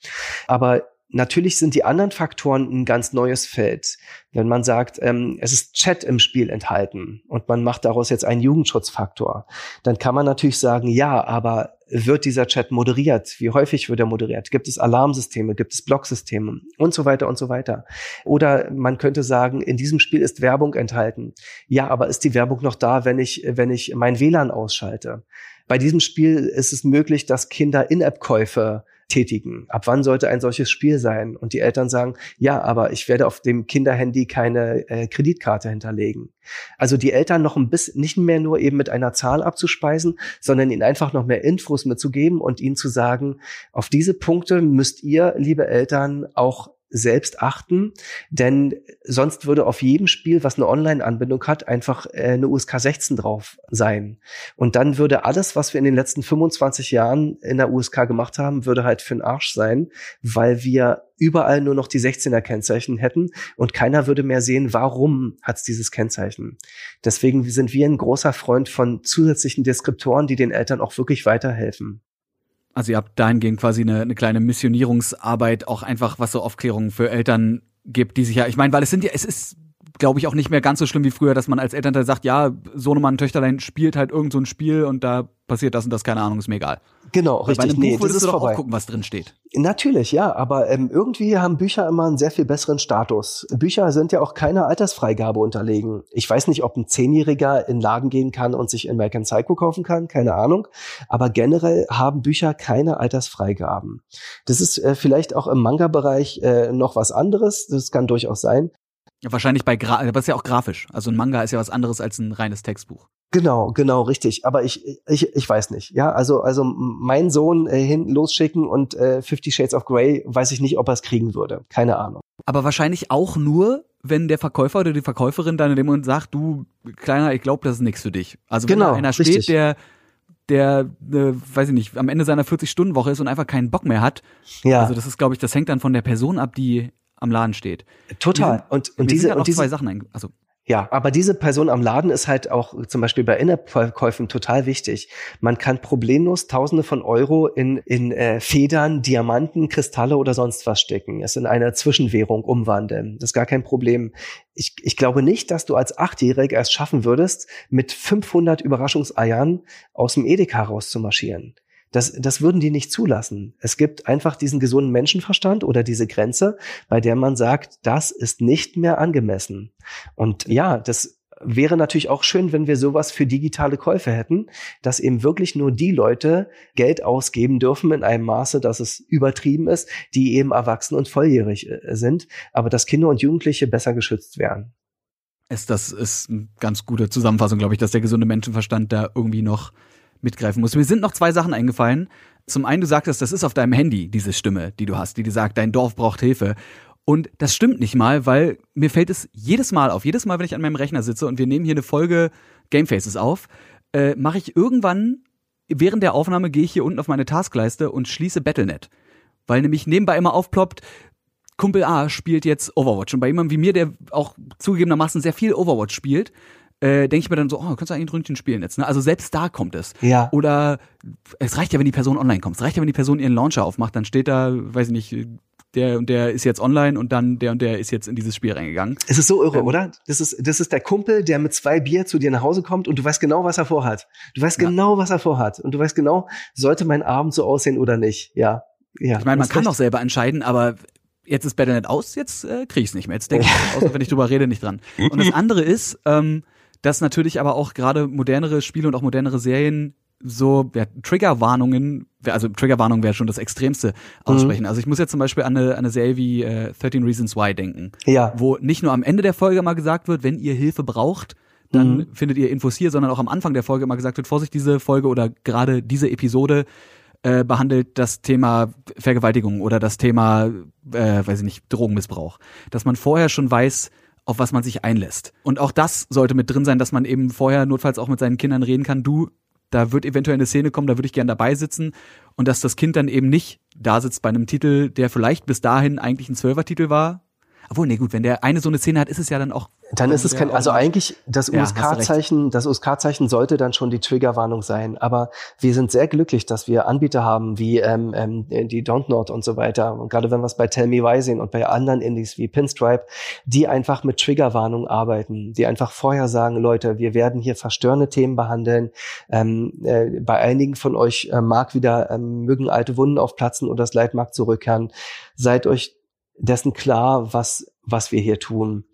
Aber Natürlich sind die anderen Faktoren ein ganz neues Feld. Wenn man sagt, ähm, es ist Chat im Spiel enthalten und man macht daraus jetzt einen Jugendschutzfaktor, dann kann man natürlich sagen, ja, aber wird dieser Chat moderiert? Wie häufig wird er moderiert? Gibt es Alarmsysteme? Gibt es Blocksysteme? Und so weiter und so weiter. Oder man könnte sagen, in diesem Spiel ist Werbung enthalten. Ja, aber ist die Werbung noch da, wenn ich, wenn ich mein WLAN ausschalte? Bei diesem Spiel ist es möglich, dass Kinder In-App-Käufe tätigen. Ab wann sollte ein solches Spiel sein? Und die Eltern sagen, ja, aber ich werde auf dem Kinderhandy keine äh, Kreditkarte hinterlegen. Also die Eltern noch ein bisschen, nicht mehr nur eben mit einer Zahl abzuspeisen, sondern ihnen einfach noch mehr Infos mitzugeben und ihnen zu sagen, auf diese Punkte müsst ihr, liebe Eltern, auch selbst achten, denn sonst würde auf jedem Spiel, was eine Online-Anbindung hat, einfach äh, eine USK 16 drauf sein. Und dann würde alles, was wir in den letzten 25 Jahren in der USK gemacht haben, würde halt für den Arsch sein, weil wir überall nur noch die 16er Kennzeichen hätten und keiner würde mehr sehen, warum hat es dieses Kennzeichen. Deswegen sind wir ein großer Freund von zusätzlichen Deskriptoren, die den Eltern auch wirklich weiterhelfen. Also ihr habt dahingehend quasi eine, eine kleine Missionierungsarbeit, auch einfach was so Aufklärungen für Eltern gibt, die sich ja, ich meine, weil es sind ja, es ist, glaube ich, auch nicht mehr ganz so schlimm wie früher, dass man als Elternteil sagt, ja, Sohnemann, Töchterlein spielt halt irgend so ein Spiel und da passiert das und das, keine Ahnung, ist mir egal. Genau, richtig. Bei einem Buch nee, würdest du doch vorbei. auch gucken, was drin steht. Natürlich, ja, aber ähm, irgendwie haben Bücher immer einen sehr viel besseren Status. Bücher sind ja auch keiner Altersfreigabe unterlegen. Ich weiß nicht, ob ein Zehnjähriger in den Laden gehen kann und sich American Psycho kaufen kann, keine Ahnung. Aber generell haben Bücher keine Altersfreigaben. Das ist äh, vielleicht auch im Manga-Bereich äh, noch was anderes. Das kann durchaus sein. Ja, wahrscheinlich bei, Gra aber ist ja auch grafisch. Also ein Manga ist ja was anderes als ein reines Textbuch. Genau, genau, richtig. Aber ich, ich, ich weiß nicht. Ja, also, also mein Sohn äh, hin losschicken und äh, Fifty Shades of Grey, weiß ich nicht, ob er es kriegen würde. Keine Ahnung. Aber wahrscheinlich auch nur, wenn der Verkäufer oder die Verkäuferin dann in dem Moment sagt, du Kleiner, ich glaube, das ist nichts für dich. Also wenn genau, da einer steht, richtig. der der, äh, weiß ich nicht, am Ende seiner 40-Stunden-Woche ist und einfach keinen Bock mehr hat. Ja. Also das ist, glaube ich, das hängt dann von der Person ab, die am Laden steht. Total. und und diese und diese zwei Sachen, also ja, aber diese Person am Laden ist halt auch zum Beispiel bei Innerkäufen total wichtig. Man kann problemlos Tausende von Euro in, in äh, Federn, Diamanten, Kristalle oder sonst was stecken, es in eine Zwischenwährung umwandeln. Das ist gar kein Problem. Ich, ich glaube nicht, dass du als Achtjähriger es schaffen würdest, mit 500 Überraschungseiern aus dem Edeka rauszumarschieren. Das, das würden die nicht zulassen. Es gibt einfach diesen gesunden Menschenverstand oder diese Grenze, bei der man sagt, das ist nicht mehr angemessen. Und ja, das wäre natürlich auch schön, wenn wir sowas für digitale Käufe hätten, dass eben wirklich nur die Leute Geld ausgeben dürfen in einem Maße, dass es übertrieben ist, die eben erwachsen und volljährig äh, sind, aber dass Kinder und Jugendliche besser geschützt werden. Es, das ist eine ganz gute Zusammenfassung, glaube ich, dass der gesunde Menschenverstand da irgendwie noch mitgreifen muss. Mir sind noch zwei Sachen eingefallen. Zum einen, du sagtest, das ist auf deinem Handy, diese Stimme, die du hast, die dir sagt, dein Dorf braucht Hilfe. Und das stimmt nicht mal, weil mir fällt es jedes Mal auf, jedes Mal, wenn ich an meinem Rechner sitze und wir nehmen hier eine Folge Gamefaces auf, äh, mache ich irgendwann, während der Aufnahme gehe ich hier unten auf meine Taskleiste und schließe Battlenet. Weil nämlich nebenbei immer aufploppt, Kumpel A spielt jetzt Overwatch. Und bei jemandem wie mir, der auch zugegebenermaßen sehr viel Overwatch spielt, äh, denke ich mir dann so, oh, kannst du eigentlich ein Ründchen spielen jetzt. Ne? Also selbst da kommt es. Ja. Oder es reicht ja, wenn die Person online kommt. Es reicht ja, wenn die Person ihren Launcher aufmacht, dann steht da, weiß ich nicht, der und der ist jetzt online und dann der und der ist jetzt in dieses Spiel reingegangen. Es ist so irre, ähm, oder? Das ist, das ist der Kumpel, der mit zwei Bier zu dir nach Hause kommt und du weißt genau, was er vorhat. Du weißt ja. genau, was er vorhat. Und du weißt genau, sollte mein Abend so aussehen oder nicht. Ja. Ja. Ich meine, man kann recht. auch selber entscheiden, aber jetzt ist Battle.net aus, jetzt äh, kriege ich es nicht mehr. Jetzt denke ich, <laughs> aus, wenn ich drüber rede, nicht dran. Und das andere ist, ähm, dass natürlich aber auch gerade modernere Spiele und auch modernere Serien so ja, Triggerwarnungen, also Triggerwarnung wäre schon das Extremste aussprechen. Mhm. Also ich muss jetzt zum Beispiel an eine, an eine Serie wie äh, 13 Reasons Why denken, ja. wo nicht nur am Ende der Folge mal gesagt wird, wenn ihr Hilfe braucht, dann mhm. findet ihr Infos hier, sondern auch am Anfang der Folge immer gesagt wird, Vorsicht, diese Folge oder gerade diese Episode äh, behandelt das Thema Vergewaltigung oder das Thema, äh, weiß ich nicht, Drogenmissbrauch. Dass man vorher schon weiß, auf was man sich einlässt. Und auch das sollte mit drin sein, dass man eben vorher notfalls auch mit seinen Kindern reden kann. Du, da wird eventuell eine Szene kommen, da würde ich gern dabei sitzen. Und dass das Kind dann eben nicht da sitzt bei einem Titel, der vielleicht bis dahin eigentlich ein Zwölfer-Titel war. Obwohl, nee, gut, wenn der eine so eine Szene hat, ist es ja dann auch dann ist es kein, also eigentlich das USK-Zeichen, das USK-Zeichen sollte dann schon die Triggerwarnung sein. Aber wir sind sehr glücklich, dass wir Anbieter haben wie ähm, ähm, die Don't Not und so weiter. Und gerade wenn wir es bei Tell Me Why sehen und bei anderen Indies wie Pinstripe, die einfach mit Triggerwarnung arbeiten, die einfach vorher sagen, Leute, wir werden hier verstörende Themen behandeln. Ähm, äh, bei einigen von euch äh, mag wieder ähm, mögen alte Wunden aufplatzen oder das Leid mag zurückkehren. Seid euch dessen klar, was was wir hier tun.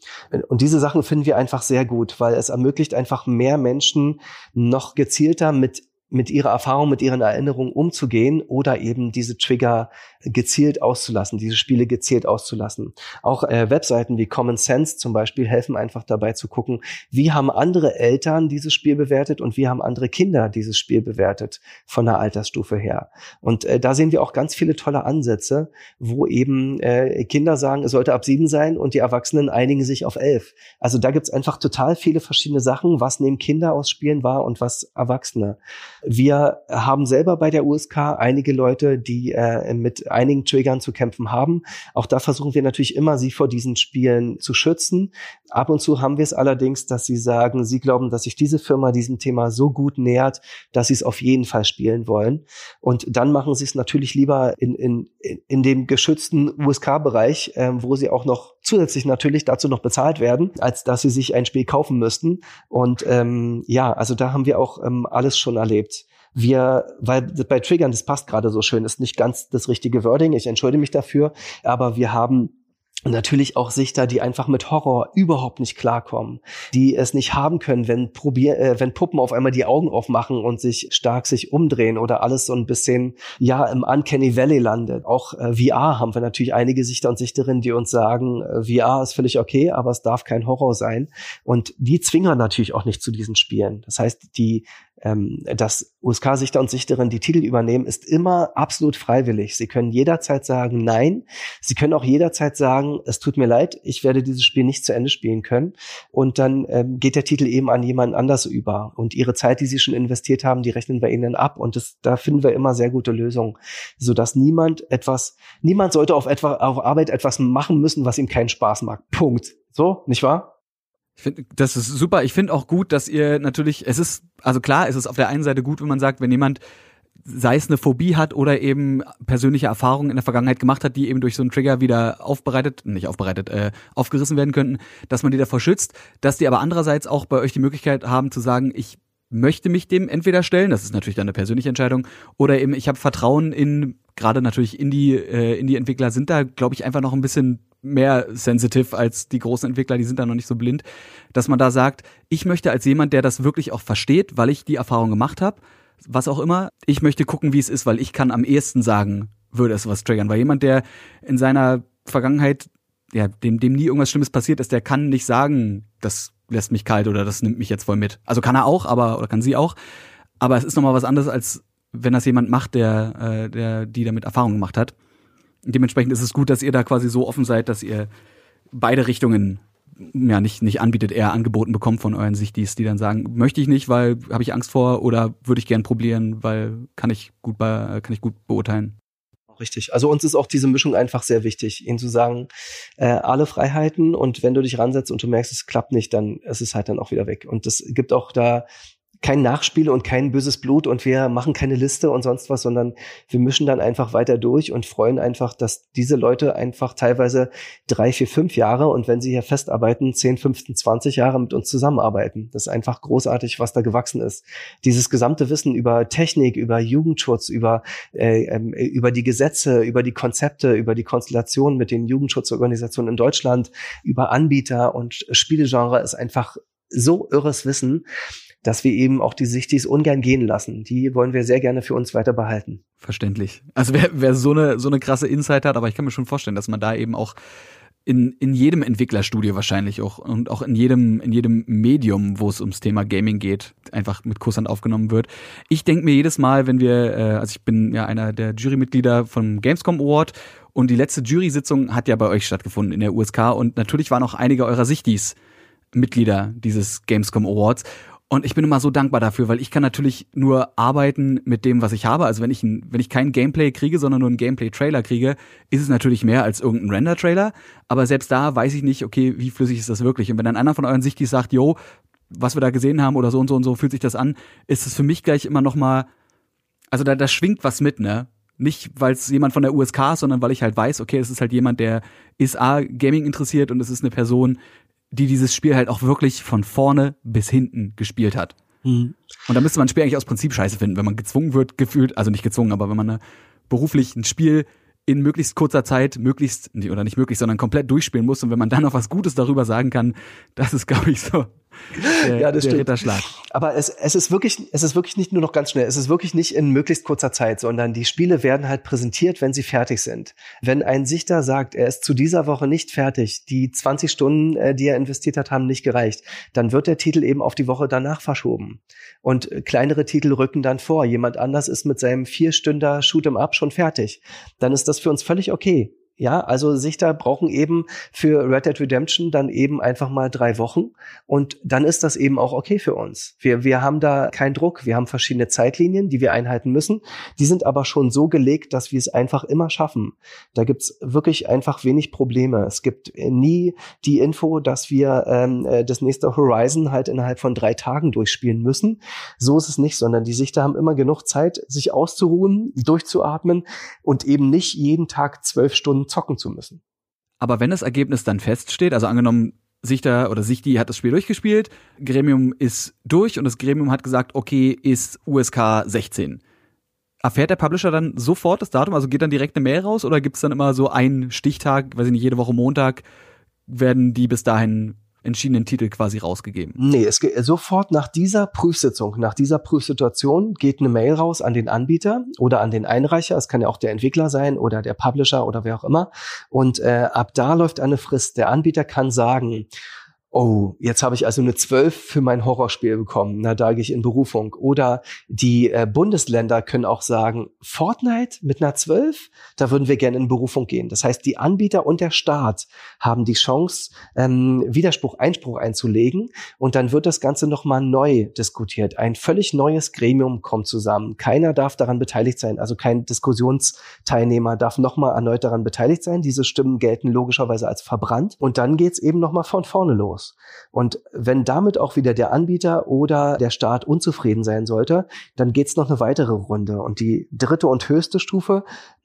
Und diese Sachen finden wir einfach sehr gut, weil es ermöglicht einfach mehr Menschen noch gezielter mit mit ihrer Erfahrung, mit ihren Erinnerungen umzugehen oder eben diese Trigger gezielt auszulassen, diese Spiele gezielt auszulassen. Auch äh, Webseiten wie Common Sense zum Beispiel helfen einfach dabei zu gucken, wie haben andere Eltern dieses Spiel bewertet und wie haben andere Kinder dieses Spiel bewertet von der Altersstufe her. Und äh, da sehen wir auch ganz viele tolle Ansätze, wo eben äh, Kinder sagen, es sollte ab sieben sein und die Erwachsenen einigen sich auf elf. Also da gibt's einfach total viele verschiedene Sachen, was nehmen Kinder aus Spielen wahr und was Erwachsene. Wir haben selber bei der USK einige Leute, die äh, mit einigen Triggern zu kämpfen haben. Auch da versuchen wir natürlich immer, sie vor diesen Spielen zu schützen. Ab und zu haben wir es allerdings, dass sie sagen, sie glauben, dass sich diese Firma diesem Thema so gut nähert, dass sie es auf jeden Fall spielen wollen. Und dann machen sie es natürlich lieber in, in, in dem geschützten USK-Bereich, äh, wo sie auch noch zusätzlich natürlich dazu noch bezahlt werden, als dass sie sich ein Spiel kaufen müssten. Und ähm, ja, also da haben wir auch ähm, alles schon erlebt. Wir, weil bei Triggern, das passt gerade so schön, ist nicht ganz das richtige Wording, ich entschuldige mich dafür, aber wir haben natürlich auch Sichter, die einfach mit Horror überhaupt nicht klarkommen, die es nicht haben können, wenn probier, äh, wenn Puppen auf einmal die Augen aufmachen und sich stark sich umdrehen oder alles so ein bisschen ja im Uncanny Valley landet. Auch äh, VR haben wir natürlich einige Sichter und Sichterinnen, die uns sagen, äh, VR ist völlig okay, aber es darf kein Horror sein. Und die zwingen natürlich auch nicht zu diesen Spielen. Das heißt, die ähm, dass USK-Sichter und Sichterinnen die Titel übernehmen, ist immer absolut freiwillig. Sie können jederzeit sagen Nein. Sie können auch jederzeit sagen, es tut mir leid, ich werde dieses Spiel nicht zu Ende spielen können. Und dann ähm, geht der Titel eben an jemanden anders über. Und ihre Zeit, die sie schon investiert haben, die rechnen wir ihnen ab. Und das, da finden wir immer sehr gute Lösungen, sodass niemand etwas, niemand sollte auf, etwa, auf Arbeit etwas machen müssen, was ihm keinen Spaß macht. Punkt. So, nicht wahr? Ich finde, das ist super. Ich finde auch gut, dass ihr natürlich, es ist, also klar, es ist auf der einen Seite gut, wenn man sagt, wenn jemand sei es eine Phobie hat oder eben persönliche Erfahrungen in der Vergangenheit gemacht hat, die eben durch so einen Trigger wieder aufbereitet, nicht aufbereitet, äh, aufgerissen werden könnten, dass man die davor schützt, dass die aber andererseits auch bei euch die Möglichkeit haben zu sagen, ich möchte mich dem entweder stellen, das ist natürlich dann eine persönliche Entscheidung, oder eben ich habe Vertrauen in, gerade natürlich Indie, äh, Indie-Entwickler sind da, glaube ich, einfach noch ein bisschen mehr sensitive als die großen Entwickler, die sind da noch nicht so blind, dass man da sagt, ich möchte als jemand, der das wirklich auch versteht, weil ich die Erfahrung gemacht habe, was auch immer, ich möchte gucken, wie es ist, weil ich kann am ehesten sagen, würde es was triggern, weil jemand, der in seiner Vergangenheit ja, dem, dem nie irgendwas Schlimmes passiert ist, der kann nicht sagen, das lässt mich kalt oder das nimmt mich jetzt voll mit. Also kann er auch, aber oder kann sie auch. Aber es ist nochmal was anderes, als wenn das jemand macht, der, äh, der die damit Erfahrung gemacht hat. Dementsprechend ist es gut, dass ihr da quasi so offen seid, dass ihr beide Richtungen ja nicht nicht anbietet, eher angeboten bekommt von euren Sichtis, die dann sagen, möchte ich nicht, weil habe ich Angst vor oder würde ich gern probieren, weil kann ich gut bei, kann ich gut beurteilen richtig. Also uns ist auch diese Mischung einfach sehr wichtig, ihnen zu sagen, äh, alle Freiheiten und wenn du dich ransetzt und du merkst, es klappt nicht, dann ist es halt dann auch wieder weg. Und es gibt auch da kein Nachspiel und kein böses Blut und wir machen keine Liste und sonst was, sondern wir mischen dann einfach weiter durch und freuen einfach, dass diese Leute einfach teilweise drei, vier, fünf Jahre und wenn sie hier festarbeiten, zehn, 15, 20 Jahre mit uns zusammenarbeiten. Das ist einfach großartig, was da gewachsen ist. Dieses gesamte Wissen über Technik, über Jugendschutz, über, äh, ähm, über die Gesetze, über die Konzepte, über die Konstellation mit den Jugendschutzorganisationen in Deutschland, über Anbieter und Spielegenre ist einfach so irres Wissen, dass wir eben auch die Sichtis ungern gehen lassen. Die wollen wir sehr gerne für uns weiter behalten. Verständlich. Also wer, wer so eine so eine krasse Insight hat, aber ich kann mir schon vorstellen, dass man da eben auch in, in jedem Entwicklerstudio wahrscheinlich auch und auch in jedem, in jedem Medium, wo es ums Thema Gaming geht, einfach mit Kusshand aufgenommen wird. Ich denke mir jedes Mal, wenn wir, äh, also ich bin ja einer der Jurymitglieder vom Gamescom Award und die letzte Jury-Sitzung hat ja bei euch stattgefunden in der USK und natürlich waren auch einige eurer Sichtis Mitglieder dieses Gamescom Awards. Und ich bin immer so dankbar dafür, weil ich kann natürlich nur arbeiten mit dem, was ich habe. Also wenn ich, ein, wenn ich kein Gameplay kriege, sondern nur einen Gameplay-Trailer kriege, ist es natürlich mehr als irgendein Render-Trailer. Aber selbst da weiß ich nicht, okay, wie flüssig ist das wirklich? Und wenn dann einer von euren Sichtis sagt, yo, was wir da gesehen haben oder so und so und so fühlt sich das an, ist es für mich gleich immer noch mal, also da, da schwingt was mit, ne? Nicht, weil es jemand von der USK ist, sondern weil ich halt weiß, okay, es ist halt jemand, der ist A, Gaming interessiert und es ist eine Person, die dieses Spiel halt auch wirklich von vorne bis hinten gespielt hat. Mhm. Und da müsste man ein Spiel eigentlich aus Prinzip scheiße finden, wenn man gezwungen wird, gefühlt, also nicht gezwungen, aber wenn man eine, beruflich ein Spiel in möglichst kurzer Zeit, möglichst, oder nicht möglichst, sondern komplett durchspielen muss. Und wenn man dann noch was Gutes darüber sagen kann, das ist, <laughs> glaube ich, so der, ja, das der stimmt. Ritterschlag. Aber es, es ist wirklich, es ist wirklich nicht nur noch ganz schnell. Es ist wirklich nicht in möglichst kurzer Zeit, sondern die Spiele werden halt präsentiert, wenn sie fertig sind. Wenn ein Sichter sagt, er ist zu dieser Woche nicht fertig, die 20 Stunden, äh, die er investiert hat, haben nicht gereicht, dann wird der Titel eben auf die Woche danach verschoben. Und kleinere Titel rücken dann vor. Jemand anders ist mit seinem vier Stünder Shoot'em Up schon fertig. Dann ist das für uns völlig okay. Ja, also Sichter brauchen eben für Red Dead Redemption dann eben einfach mal drei Wochen und dann ist das eben auch okay für uns. Wir, wir haben da keinen Druck. Wir haben verschiedene Zeitlinien, die wir einhalten müssen. Die sind aber schon so gelegt, dass wir es einfach immer schaffen. Da gibt's wirklich einfach wenig Probleme. Es gibt nie die Info, dass wir ähm, äh, das nächste Horizon halt innerhalb von drei Tagen durchspielen müssen. So ist es nicht, sondern die Sichter haben immer genug Zeit, sich auszuruhen, durchzuatmen und eben nicht jeden Tag zwölf Stunden zocken zu müssen. Aber wenn das Ergebnis dann feststeht, also angenommen, Sichter oder Sichti hat das Spiel durchgespielt, Gremium ist durch und das Gremium hat gesagt, okay, ist USK 16. Erfährt der Publisher dann sofort das Datum? Also geht dann direkt eine Mail raus oder gibt es dann immer so einen Stichtag, weiß ich nicht, jede Woche Montag werden die bis dahin entschiedenen Titel quasi rausgegeben? Nee, es geht sofort nach dieser Prüfsitzung, nach dieser Prüfsituation geht eine Mail raus an den Anbieter oder an den Einreicher. Es kann ja auch der Entwickler sein oder der Publisher oder wer auch immer. Und äh, ab da läuft eine Frist. Der Anbieter kann sagen, oh, jetzt habe ich also eine 12 für mein Horrorspiel bekommen, na, da gehe ich in Berufung. Oder die äh, Bundesländer können auch sagen, Fortnite mit einer 12, da würden wir gerne in Berufung gehen. Das heißt, die Anbieter und der Staat haben die Chance, ähm, Widerspruch, Einspruch einzulegen und dann wird das Ganze nochmal neu diskutiert. Ein völlig neues Gremium kommt zusammen. Keiner darf daran beteiligt sein, also kein Diskussionsteilnehmer darf nochmal erneut daran beteiligt sein. Diese Stimmen gelten logischerweise als verbrannt und dann geht's eben nochmal von vorne los muss. Und wenn damit auch wieder der Anbieter oder der Staat unzufrieden sein sollte, dann geht's noch eine weitere Runde. Und die dritte und höchste Stufe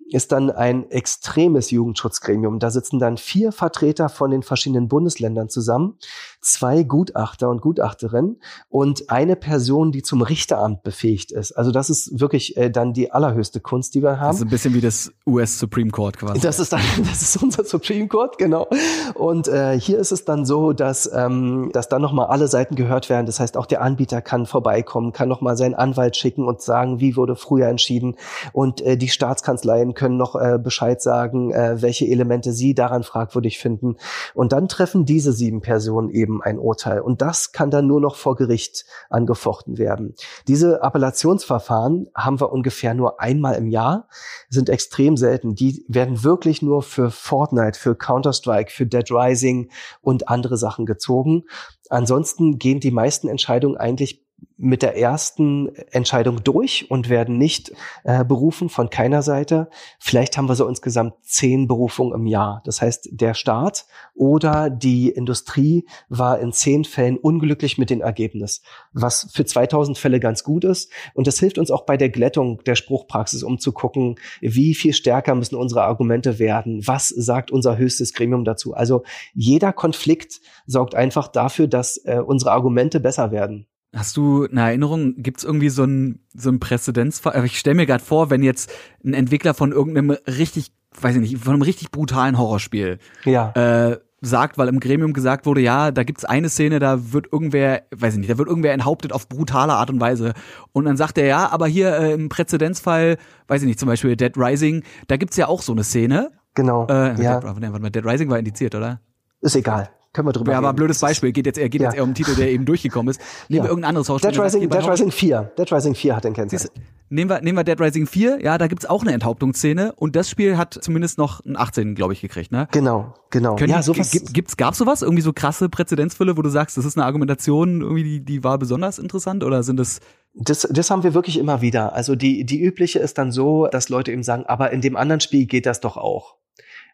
ist dann ein extremes Jugendschutzgremium. Da sitzen dann vier Vertreter von den verschiedenen Bundesländern zusammen, zwei Gutachter und Gutachterinnen und eine Person, die zum Richteramt befähigt ist. Also das ist wirklich äh, dann die allerhöchste Kunst, die wir haben. Das ist ein bisschen wie das US Supreme Court quasi. Das ist dann, <laughs> das ist unser Supreme Court, genau. Und äh, hier ist es dann so, dass, ähm, dass dann nochmal alle Seiten gehört werden. Das heißt, auch der Anbieter kann vorbeikommen, kann nochmal seinen Anwalt schicken und sagen, wie wurde früher entschieden. Und äh, die Staatskanzleien können noch äh, Bescheid sagen, äh, welche Elemente sie daran fragwürdig finden. Und dann treffen diese sieben Personen eben eben ein Urteil. Und das kann dann nur noch vor Gericht angefochten werden. Diese Appellationsverfahren haben wir ungefähr nur einmal im Jahr, sind extrem selten. Die werden wirklich nur für Fortnite, für Counter-Strike, für Dead Rising und andere Sachen gezogen. Ansonsten gehen die meisten Entscheidungen eigentlich mit der ersten Entscheidung durch und werden nicht äh, berufen von keiner Seite. Vielleicht haben wir so insgesamt zehn Berufungen im Jahr. Das heißt, der Staat oder die Industrie war in zehn Fällen unglücklich mit dem Ergebnis, was für 2000 Fälle ganz gut ist. Und das hilft uns auch bei der Glättung der Spruchpraxis, um zu gucken, wie viel stärker müssen unsere Argumente werden. Was sagt unser höchstes Gremium dazu? Also jeder Konflikt sorgt einfach dafür, dass äh, unsere Argumente besser werden. Hast du eine Erinnerung, gibt es irgendwie so ein so ein Präzedenzfall? Ich stelle mir gerade vor, wenn jetzt ein Entwickler von irgendeinem richtig, weiß ich nicht, von einem richtig brutalen Horrorspiel ja. äh, sagt, weil im Gremium gesagt wurde, ja, da gibt's eine Szene, da wird irgendwer, weiß ich nicht, da wird irgendwer enthauptet auf brutale Art und Weise. Und dann sagt er, ja, aber hier äh, im Präzedenzfall, weiß ich nicht, zum Beispiel Dead Rising, da gibt's ja auch so eine Szene. Genau. Äh, ja. Dead, Dead Rising war indiziert, oder? Ist egal. Können wir drüber ja, reden. aber ein blödes Beispiel. Geht jetzt, er geht ja. jetzt eher um einen Titel, der eben durchgekommen ist. <laughs> Nehmen ja. wir irgendein anderes Hausspiel. Dead Rising, Dead Rising 4. Dead Rising 4 hat den Kennzeichen. Nehmen wir, nehmen wir Dead Rising 4. Ja, da gibt's auch eine Enthauptungsszene. Und das Spiel hat zumindest noch ein 18, glaube ich, gekriegt, ne? Genau, genau. Können ja, sowas. Gibt's, gab's sowas? Irgendwie so krasse Präzedenzfälle, wo du sagst, das ist eine Argumentation, irgendwie, die, die war besonders interessant? Oder sind das das, das haben wir wirklich immer wieder. Also die, die übliche ist dann so, dass Leute eben sagen, aber in dem anderen Spiel geht das doch auch.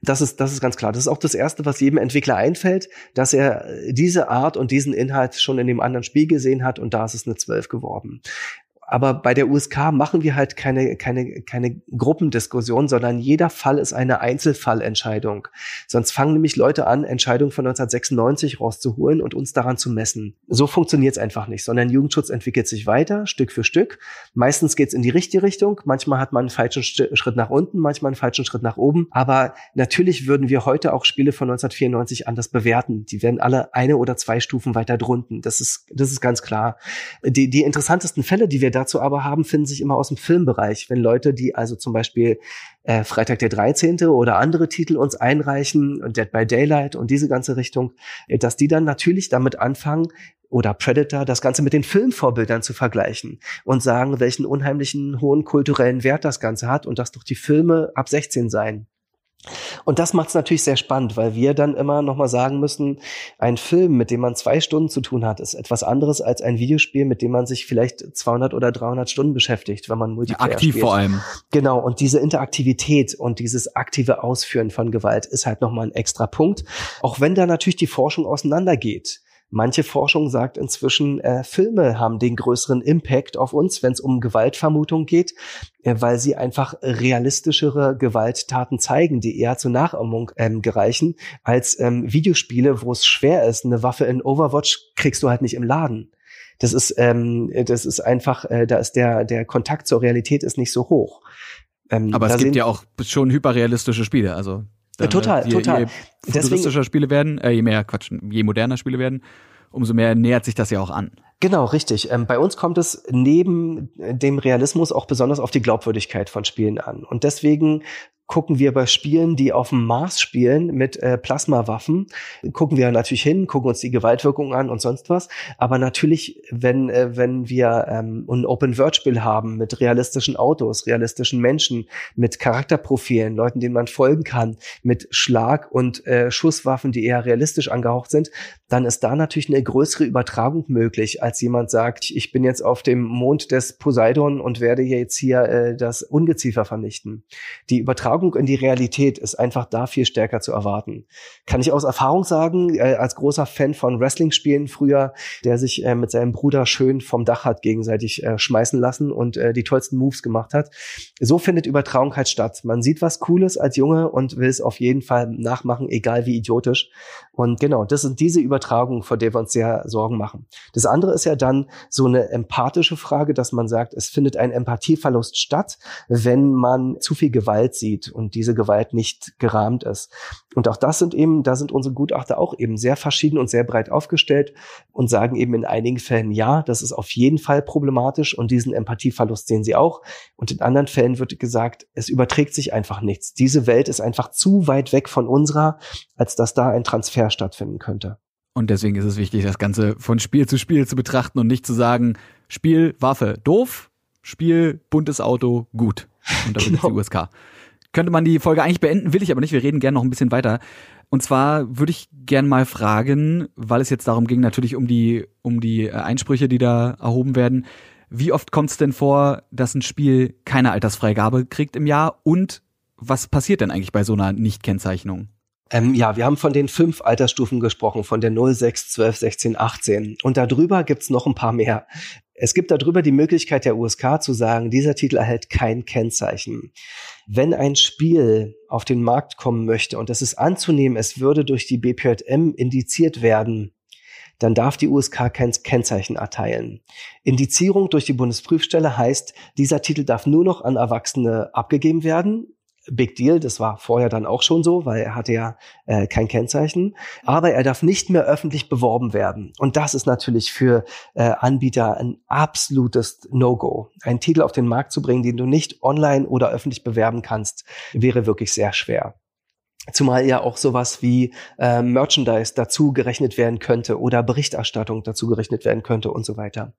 Das ist, das ist ganz klar. Das ist auch das Erste, was jedem Entwickler einfällt, dass er diese Art und diesen Inhalt schon in dem anderen Spiel gesehen hat und da ist es eine 12 geworden. Aber bei der USK machen wir halt keine, keine, keine Gruppendiskussion, sondern jeder Fall ist eine Einzelfallentscheidung. Sonst fangen nämlich Leute an, Entscheidungen von 1996 rauszuholen und uns daran zu messen. So funktioniert es einfach nicht, sondern Jugendschutz entwickelt sich weiter, Stück für Stück. Meistens geht es in die richtige Richtung. Manchmal hat man einen falschen Schritt nach unten, manchmal einen falschen Schritt nach oben. Aber natürlich würden wir heute auch Spiele von 1994 anders bewerten. Die werden alle eine oder zwei Stufen weiter drunten. Das ist, das ist ganz klar. Die, die interessantesten Fälle, die wir da dazu aber haben, finden sich immer aus dem Filmbereich. Wenn Leute, die also zum Beispiel äh, Freitag der 13. oder andere Titel uns einreichen, Dead by Daylight und diese ganze Richtung, äh, dass die dann natürlich damit anfangen, oder Predator, das Ganze mit den Filmvorbildern zu vergleichen und sagen, welchen unheimlichen hohen kulturellen Wert das Ganze hat und dass doch die Filme ab 16 seien. Und das macht es natürlich sehr spannend, weil wir dann immer nochmal sagen müssen, ein Film, mit dem man zwei Stunden zu tun hat, ist etwas anderes als ein Videospiel, mit dem man sich vielleicht 200 oder 300 Stunden beschäftigt, wenn man Multiplayer Aktiv spielt. vor allem. Genau, und diese Interaktivität und dieses aktive Ausführen von Gewalt ist halt nochmal ein extra Punkt. Auch wenn da natürlich die Forschung auseinandergeht. Manche Forschung sagt inzwischen, äh, Filme haben den größeren Impact auf uns, wenn es um Gewaltvermutung geht, äh, weil sie einfach realistischere Gewalttaten zeigen, die eher zur Nachahmung ähm, gereichen, als ähm, Videospiele, wo es schwer ist. Eine Waffe in Overwatch kriegst du halt nicht im Laden. Das ist, ähm, das ist einfach, äh, da ist der, der Kontakt zur Realität ist nicht so hoch. Ähm, Aber es gibt ja auch schon hyperrealistische Spiele, also ja, total, je, total. Je futuristischer Deswegen, Spiele werden, äh, je mehr Quatsch, je moderner Spiele werden, umso mehr nähert sich das ja auch an. Genau, richtig. Ähm, bei uns kommt es neben dem Realismus auch besonders auf die Glaubwürdigkeit von Spielen an. Und deswegen gucken wir bei Spielen, die auf dem Mars spielen mit äh, Plasmawaffen, gucken wir natürlich hin, gucken uns die Gewaltwirkung an und sonst was. Aber natürlich, wenn, äh, wenn wir ähm, ein Open-World-Spiel haben mit realistischen Autos, realistischen Menschen, mit Charakterprofilen, Leuten, denen man folgen kann, mit Schlag- und äh, Schusswaffen, die eher realistisch angehaucht sind, dann ist da natürlich eine größere Übertragung möglich, als jemand sagt, ich bin jetzt auf dem Mond des Poseidon und werde jetzt hier äh, das Ungeziefer vernichten. Die Übertragung Übertragung in die Realität ist einfach da viel stärker zu erwarten. Kann ich aus Erfahrung sagen, äh, als großer Fan von Wrestling-Spielen früher, der sich äh, mit seinem Bruder schön vom Dach hat gegenseitig äh, schmeißen lassen und die tollsten Moves gemacht hat. So findet Übertragung halt statt. Man sieht was Cooles als Junge und will es auf jeden Fall nachmachen, egal wie idiotisch. Und genau, das sind diese Übertragungen, vor der wir uns sehr Sorgen machen. Das andere ist ja dann so eine empathische Frage, dass man sagt, es findet ein Empathieverlust statt, wenn man zu viel Gewalt sieht und diese Gewalt nicht gerahmt ist. Und auch das sind eben, da sind unsere Gutachter auch eben sehr verschieden und sehr breit aufgestellt und sagen eben in einigen Fällen, ja, das ist auf jeden Fall problematisch und diesen Empathieverlust sehen sie auch. Und in anderen Fällen wird gesagt, es überträgt sich einfach nichts. Diese Welt ist einfach zu weit weg von unserer, als dass da ein Transfer stattfinden könnte. Und deswegen ist es wichtig, das Ganze von Spiel zu Spiel zu betrachten und nicht zu sagen, Spiel, Waffe, doof, Spiel, buntes Auto, gut. Und damit genau. ist die USK. Könnte man die Folge eigentlich beenden, will ich aber nicht. Wir reden gerne noch ein bisschen weiter. Und zwar würde ich gern mal fragen, weil es jetzt darum ging, natürlich um die, um die äh, Einsprüche, die da erhoben werden. Wie oft kommt es denn vor, dass ein Spiel keine Altersfreigabe kriegt im Jahr? Und was passiert denn eigentlich bei so einer Nichtkennzeichnung? Ähm, ja, wir haben von den fünf Altersstufen gesprochen, von der 0, 6, 12, 16, 18. Und darüber gibt's noch ein paar mehr. Es gibt darüber die Möglichkeit der USK zu sagen, dieser Titel erhält kein Kennzeichen. Wenn ein Spiel auf den Markt kommen möchte und es ist anzunehmen, es würde durch die BPJM indiziert werden, dann darf die USK kein Kennzeichen erteilen. Indizierung durch die Bundesprüfstelle heißt, dieser Titel darf nur noch an Erwachsene abgegeben werden Big Deal, das war vorher dann auch schon so, weil er hatte ja äh, kein Kennzeichen. Aber er darf nicht mehr öffentlich beworben werden. Und das ist natürlich für äh, Anbieter ein absolutes No-Go. Einen Titel auf den Markt zu bringen, den du nicht online oder öffentlich bewerben kannst, wäre wirklich sehr schwer. Zumal ja auch sowas wie äh, Merchandise dazu gerechnet werden könnte oder Berichterstattung dazu gerechnet werden könnte und so weiter.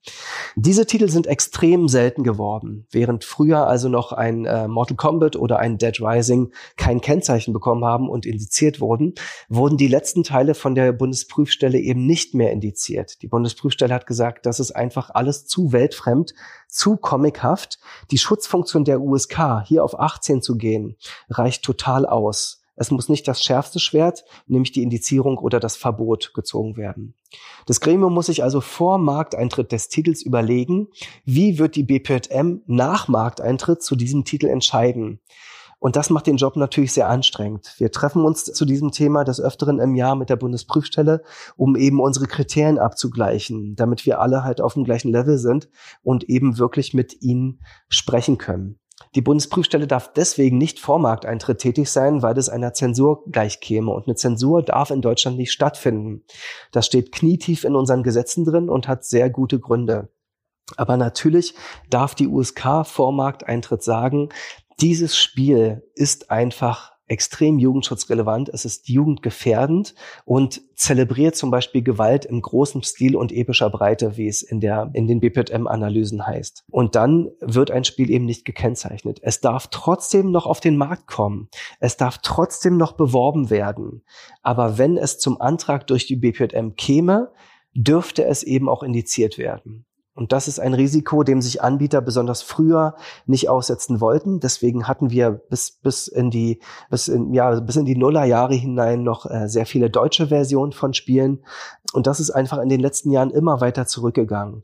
Diese Titel sind extrem selten geworden. Während früher also noch ein äh, Mortal Kombat oder ein Dead Rising kein Kennzeichen bekommen haben und indiziert wurden, wurden die letzten Teile von der Bundesprüfstelle eben nicht mehr indiziert. Die Bundesprüfstelle hat gesagt, das ist einfach alles zu weltfremd, zu comichaft. Die Schutzfunktion der USK, hier auf 18 zu gehen, reicht total aus. Es muss nicht das schärfste Schwert, nämlich die Indizierung oder das Verbot gezogen werden. Das Gremium muss sich also vor Markteintritt des Titels überlegen, wie wird die BPM nach Markteintritt zu diesem Titel entscheiden. Und das macht den Job natürlich sehr anstrengend. Wir treffen uns zu diesem Thema des Öfteren im Jahr mit der Bundesprüfstelle, um eben unsere Kriterien abzugleichen, damit wir alle halt auf dem gleichen Level sind und eben wirklich mit ihnen sprechen können. Die Bundesprüfstelle darf deswegen nicht vor Markteintritt tätig sein, weil es einer Zensur gleichkäme. Und eine Zensur darf in Deutschland nicht stattfinden. Das steht knietief in unseren Gesetzen drin und hat sehr gute Gründe. Aber natürlich darf die USK vor Markteintritt sagen, dieses Spiel ist einfach extrem jugendschutzrelevant, es ist jugendgefährdend und zelebriert zum Beispiel Gewalt im großen Stil und epischer Breite, wie es in, der, in den BPM-Analysen heißt. Und dann wird ein Spiel eben nicht gekennzeichnet. Es darf trotzdem noch auf den Markt kommen. Es darf trotzdem noch beworben werden. Aber wenn es zum Antrag durch die BPM käme, dürfte es eben auch indiziert werden. Und das ist ein Risiko, dem sich Anbieter besonders früher nicht aussetzen wollten. Deswegen hatten wir bis, bis in die, bis in, ja, bis in die Nullerjahre hinein noch äh, sehr viele deutsche Versionen von Spielen. Und das ist einfach in den letzten Jahren immer weiter zurückgegangen.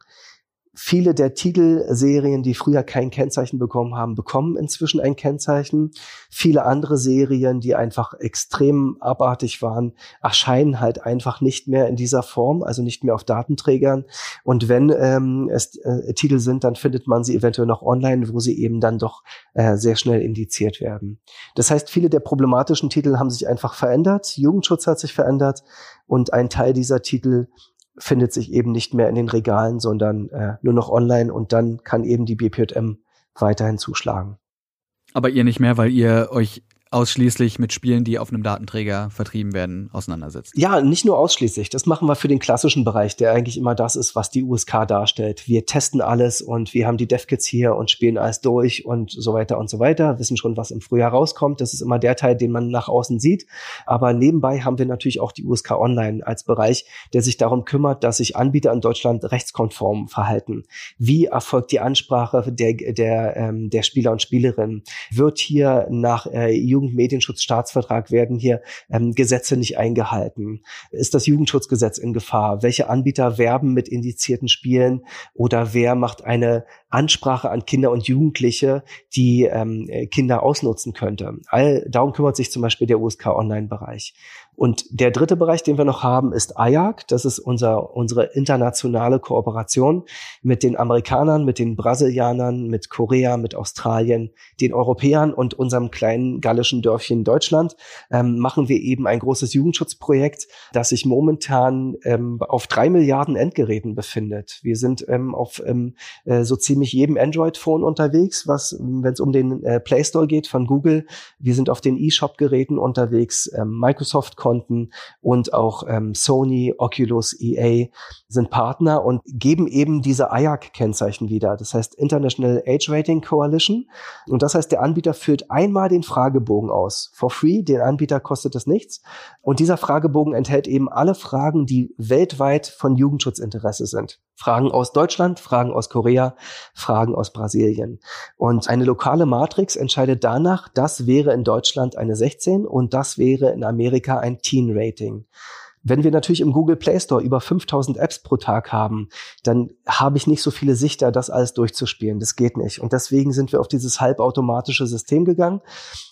Viele der Titelserien, die früher kein Kennzeichen bekommen haben, bekommen inzwischen ein Kennzeichen. Viele andere Serien, die einfach extrem abartig waren, erscheinen halt einfach nicht mehr in dieser Form, also nicht mehr auf Datenträgern. Und wenn ähm, es äh, Titel sind, dann findet man sie eventuell noch online, wo sie eben dann doch äh, sehr schnell indiziert werden. Das heißt, viele der problematischen Titel haben sich einfach verändert. Jugendschutz hat sich verändert und ein Teil dieser Titel findet sich eben nicht mehr in den Regalen, sondern äh, nur noch online und dann kann eben die BPJM weiterhin zuschlagen. Aber ihr nicht mehr, weil ihr euch ausschließlich mit Spielen, die auf einem Datenträger vertrieben werden, auseinandersetzt. Ja, nicht nur ausschließlich. Das machen wir für den klassischen Bereich, der eigentlich immer das ist, was die USK darstellt. Wir testen alles und wir haben die DevKits hier und spielen alles durch und so weiter und so weiter, wissen schon, was im Frühjahr rauskommt. Das ist immer der Teil, den man nach außen sieht. Aber nebenbei haben wir natürlich auch die USK Online als Bereich, der sich darum kümmert, dass sich Anbieter in Deutschland rechtskonform verhalten. Wie erfolgt die Ansprache der, der, ähm, der Spieler und Spielerinnen? Wird hier nach äh, Jugendmedienschutzstaatsvertrag werden hier ähm, Gesetze nicht eingehalten? Ist das Jugendschutzgesetz in Gefahr? Welche Anbieter werben mit indizierten Spielen oder wer macht eine Ansprache an Kinder und Jugendliche, die ähm, Kinder ausnutzen könnte? All darum kümmert sich zum Beispiel der USK Online-Bereich. Und der dritte Bereich, den wir noch haben, ist IAC. Das ist unser, unsere internationale Kooperation mit den Amerikanern, mit den Brasilianern, mit Korea, mit Australien, den Europäern und unserem kleinen gallischen Dörfchen Deutschland. Ähm, machen wir eben ein großes Jugendschutzprojekt, das sich momentan ähm, auf drei Milliarden Endgeräten befindet. Wir sind ähm, auf ähm, äh, so ziemlich jedem Android-Phone unterwegs, was, wenn es um den äh, Play Store geht von Google. Wir sind auf den eShop-Geräten unterwegs, ähm, Microsoft-Konten und auch ähm, Sony, Oculus, EA sind Partner und geben eben diese IAC-Kennzeichen wieder. Das heißt International Age Rating Coalition. Und das heißt, der Anbieter führt einmal den Fragebogen aus. For free, den Anbieter kostet es nichts. Und dieser Fragebogen enthält eben alle Fragen, die weltweit von Jugendschutzinteresse sind. Fragen aus Deutschland, Fragen aus Korea, Fragen aus Brasilien. Und eine lokale Matrix entscheidet danach, das wäre in Deutschland eine 16 und das wäre in Amerika ein Teen Rating. Wenn wir natürlich im Google Play Store über 5000 Apps pro Tag haben, dann habe ich nicht so viele Sichter, das alles durchzuspielen. Das geht nicht. Und deswegen sind wir auf dieses halbautomatische System gegangen,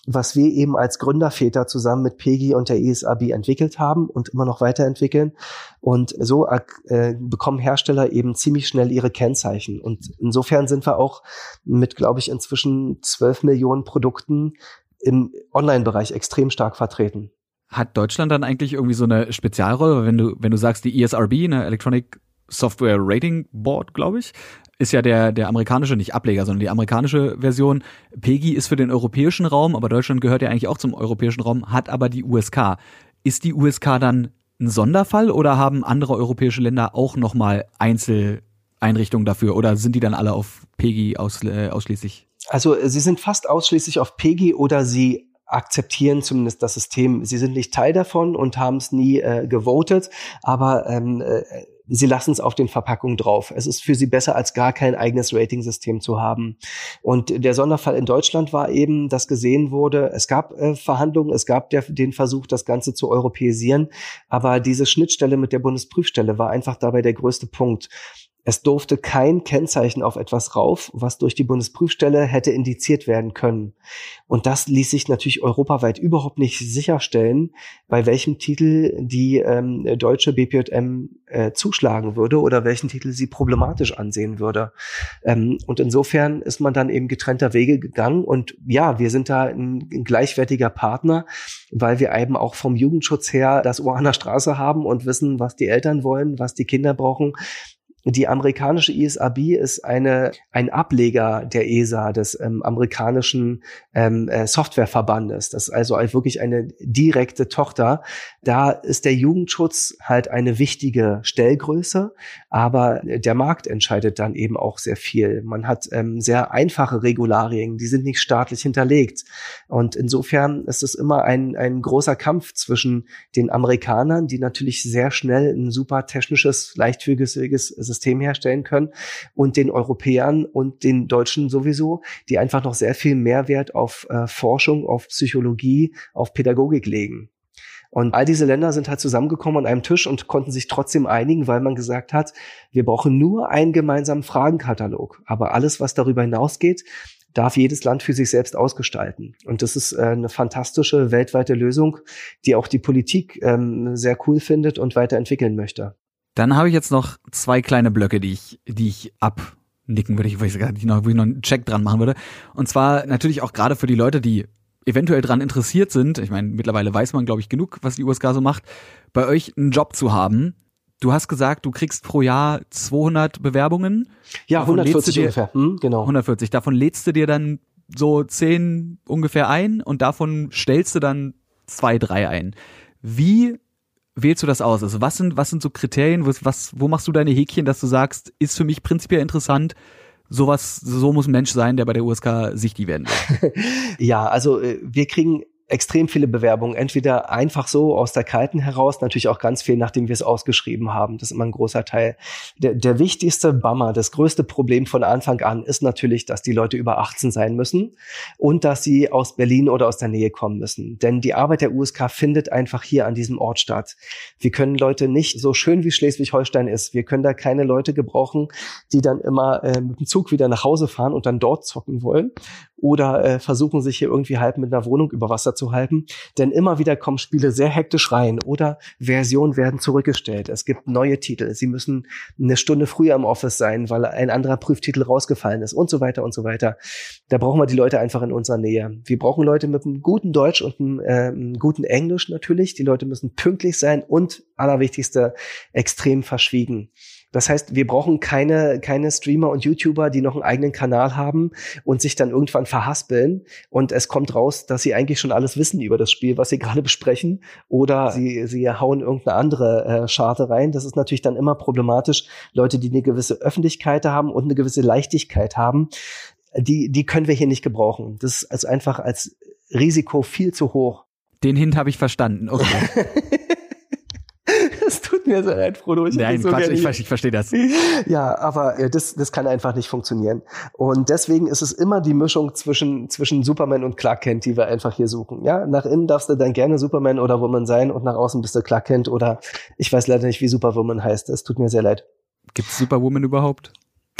was wir eben als Gründerväter zusammen mit Pegi und der ESAB entwickelt haben und immer noch weiterentwickeln. Und so äh, bekommen Hersteller eben ziemlich schnell ihre Kennzeichen. Und insofern sind wir auch mit, glaube ich, inzwischen 12 Millionen Produkten im Online-Bereich extrem stark vertreten. Hat Deutschland dann eigentlich irgendwie so eine Spezialrolle? Wenn du, wenn du sagst, die ESRB, eine Electronic Software Rating Board, glaube ich, ist ja der, der amerikanische, nicht Ableger, sondern die amerikanische Version. PEGI ist für den europäischen Raum, aber Deutschland gehört ja eigentlich auch zum europäischen Raum, hat aber die USK. Ist die USK dann ein Sonderfall oder haben andere europäische Länder auch nochmal Einzeleinrichtungen dafür oder sind die dann alle auf PEGI aus, äh, ausschließlich? Also sie sind fast ausschließlich auf PEGI oder sie akzeptieren zumindest das System. Sie sind nicht Teil davon und haben es nie äh, gewotet, aber ähm, äh, sie lassen es auf den Verpackungen drauf. Es ist für sie besser, als gar kein eigenes Rating-System zu haben. Und der Sonderfall in Deutschland war eben, dass gesehen wurde, es gab äh, Verhandlungen, es gab der, den Versuch, das Ganze zu europäisieren, aber diese Schnittstelle mit der Bundesprüfstelle war einfach dabei der größte Punkt. Es durfte kein Kennzeichen auf etwas rauf, was durch die Bundesprüfstelle hätte indiziert werden können. Und das ließ sich natürlich europaweit überhaupt nicht sicherstellen, bei welchem Titel die ähm, deutsche BPJM äh, zuschlagen würde oder welchen Titel sie problematisch ansehen würde. Ähm, und insofern ist man dann eben getrennter Wege gegangen. Und ja, wir sind da ein, ein gleichwertiger Partner, weil wir eben auch vom Jugendschutz her das Ohr an der Straße haben und wissen, was die Eltern wollen, was die Kinder brauchen die amerikanische ESRB ist eine, ein Ableger der ESA, des ähm, amerikanischen ähm, äh, Softwareverbandes. Das ist also wirklich eine direkte Tochter. Da ist der Jugendschutz halt eine wichtige Stellgröße, aber der Markt entscheidet dann eben auch sehr viel. Man hat ähm, sehr einfache Regularien, die sind nicht staatlich hinterlegt. Und insofern ist es immer ein, ein großer Kampf zwischen den Amerikanern, die natürlich sehr schnell ein super technisches, leichtfügiges System System herstellen können und den Europäern und den Deutschen sowieso, die einfach noch sehr viel Mehrwert auf äh, Forschung, auf Psychologie, auf Pädagogik legen. Und all diese Länder sind halt zusammengekommen an einem Tisch und konnten sich trotzdem einigen, weil man gesagt hat, wir brauchen nur einen gemeinsamen Fragenkatalog. Aber alles, was darüber hinausgeht, darf jedes Land für sich selbst ausgestalten. Und das ist äh, eine fantastische weltweite Lösung, die auch die Politik ähm, sehr cool findet und weiterentwickeln möchte. Dann habe ich jetzt noch zwei kleine Blöcke, die ich, die ich abnicken würde, ich weiß gar nicht noch, wo ich noch einen Check dran machen würde. Und zwar natürlich auch gerade für die Leute, die eventuell dran interessiert sind. Ich meine, mittlerweile weiß man, glaube ich, genug, was die USK so macht, bei euch einen Job zu haben. Du hast gesagt, du kriegst pro Jahr 200 Bewerbungen. Ja, 140 dir, ungefähr. Hm, genau. 140. Davon lädst du dir dann so 10 ungefähr ein und davon stellst du dann zwei, drei ein. Wie wählst du das aus? Also was sind, was sind so Kriterien, was, was, wo machst du deine Häkchen, dass du sagst, ist für mich prinzipiell interessant, sowas, so muss ein Mensch sein, der bei der USK sichtig werden will? <laughs> ja, also äh, wir kriegen extrem viele Bewerbungen, entweder einfach so aus der Kalten heraus, natürlich auch ganz viel, nachdem wir es ausgeschrieben haben. Das ist immer ein großer Teil. Der, der wichtigste Bummer, das größte Problem von Anfang an ist natürlich, dass die Leute über 18 sein müssen und dass sie aus Berlin oder aus der Nähe kommen müssen. Denn die Arbeit der USK findet einfach hier an diesem Ort statt. Wir können Leute nicht, so schön wie Schleswig-Holstein ist, wir können da keine Leute gebrauchen, die dann immer äh, mit dem Zug wieder nach Hause fahren und dann dort zocken wollen oder äh, versuchen sich hier irgendwie halb mit einer Wohnung über Wasser zu halten. Denn immer wieder kommen Spiele sehr hektisch rein oder Versionen werden zurückgestellt. Es gibt neue Titel. Sie müssen eine Stunde früher im Office sein, weil ein anderer Prüftitel rausgefallen ist und so weiter und so weiter. Da brauchen wir die Leute einfach in unserer Nähe. Wir brauchen Leute mit einem guten Deutsch und einem, äh, einem guten Englisch natürlich. Die Leute müssen pünktlich sein und allerwichtigste extrem verschwiegen. Das heißt, wir brauchen keine, keine Streamer und YouTuber, die noch einen eigenen Kanal haben und sich dann irgendwann verhaspeln und es kommt raus, dass sie eigentlich schon alles wissen über das Spiel, was sie <laughs> gerade besprechen oder sie, sie hauen irgendeine andere äh, Scharte rein. Das ist natürlich dann immer problematisch. Leute, die eine gewisse Öffentlichkeit haben und eine gewisse Leichtigkeit haben, die, die können wir hier nicht gebrauchen. Das ist also einfach als Risiko viel zu hoch. Den Hint habe ich verstanden. Okay. <laughs> <laughs> Mir so leid, Frodo. Ich Nein, so Quatsch, ich, ich verstehe das. <laughs> Ja, aber äh, das, das kann einfach nicht funktionieren. Und deswegen ist es immer die Mischung zwischen, zwischen Superman und Clark Kent, die wir einfach hier suchen. Ja, nach innen darfst du dann gerne Superman oder Woman sein und nach außen bist du Clark Kent oder ich weiß leider nicht, wie Superwoman heißt. Es tut mir sehr leid. Gibt es Superwoman überhaupt?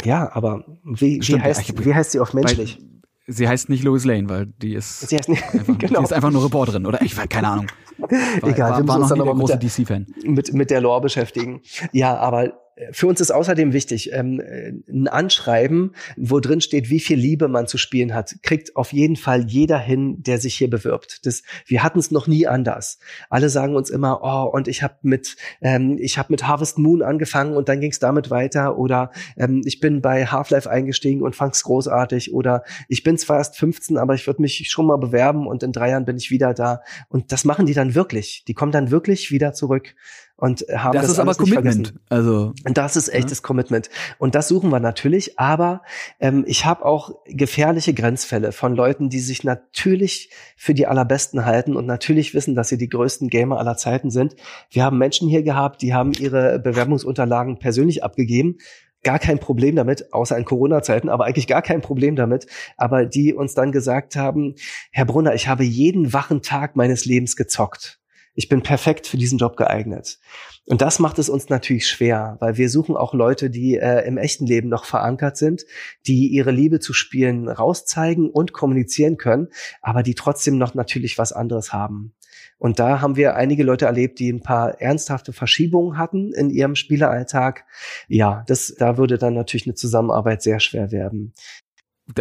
Ja, aber wie, Stimmt, wie, heißt, wie heißt sie auf menschlich? Bei, Sie heißt nicht Lois Lane, weil die ist, sie heißt nicht, einfach, genau. <laughs> die ist einfach nur Reporterin, oder? Ich weiß, keine Ahnung. War, <laughs> Egal, war, wir war müssen noch nie der große DC-Fan. Mit, mit der Lore beschäftigen. Ja, aber für uns ist außerdem wichtig, ähm, ein Anschreiben, wo drin steht, wie viel Liebe man zu spielen hat, kriegt auf jeden Fall jeder hin, der sich hier bewirbt. Das, wir hatten es noch nie anders. Alle sagen uns immer, oh, und ich habe mit, ähm, ich habe mit Harvest Moon angefangen und dann ging es damit weiter oder ähm, ich bin bei Half-Life eingestiegen und fand's großartig oder ich bin zwar erst 15, aber ich würde mich schon mal bewerben und in drei Jahren bin ich wieder da. Und das machen die dann wirklich. Die kommen dann wirklich wieder zurück und haben das, das ist aber Commitment. Also und das ist echtes ja. Commitment und das suchen wir natürlich. Aber ähm, ich habe auch gefährliche Grenzfälle von Leuten, die sich natürlich für die allerbesten halten und natürlich wissen, dass sie die größten Gamer aller Zeiten sind. Wir haben Menschen hier gehabt, die haben ihre Bewerbungsunterlagen persönlich abgegeben gar kein Problem damit, außer in Corona-Zeiten, aber eigentlich gar kein Problem damit, aber die uns dann gesagt haben, Herr Brunner, ich habe jeden wachen Tag meines Lebens gezockt ich bin perfekt für diesen Job geeignet. Und das macht es uns natürlich schwer, weil wir suchen auch Leute, die äh, im echten Leben noch verankert sind, die ihre Liebe zu Spielen rauszeigen und kommunizieren können, aber die trotzdem noch natürlich was anderes haben. Und da haben wir einige Leute erlebt, die ein paar ernsthafte Verschiebungen hatten in ihrem Spieleralltag. Ja, das, da würde dann natürlich eine Zusammenarbeit sehr schwer werden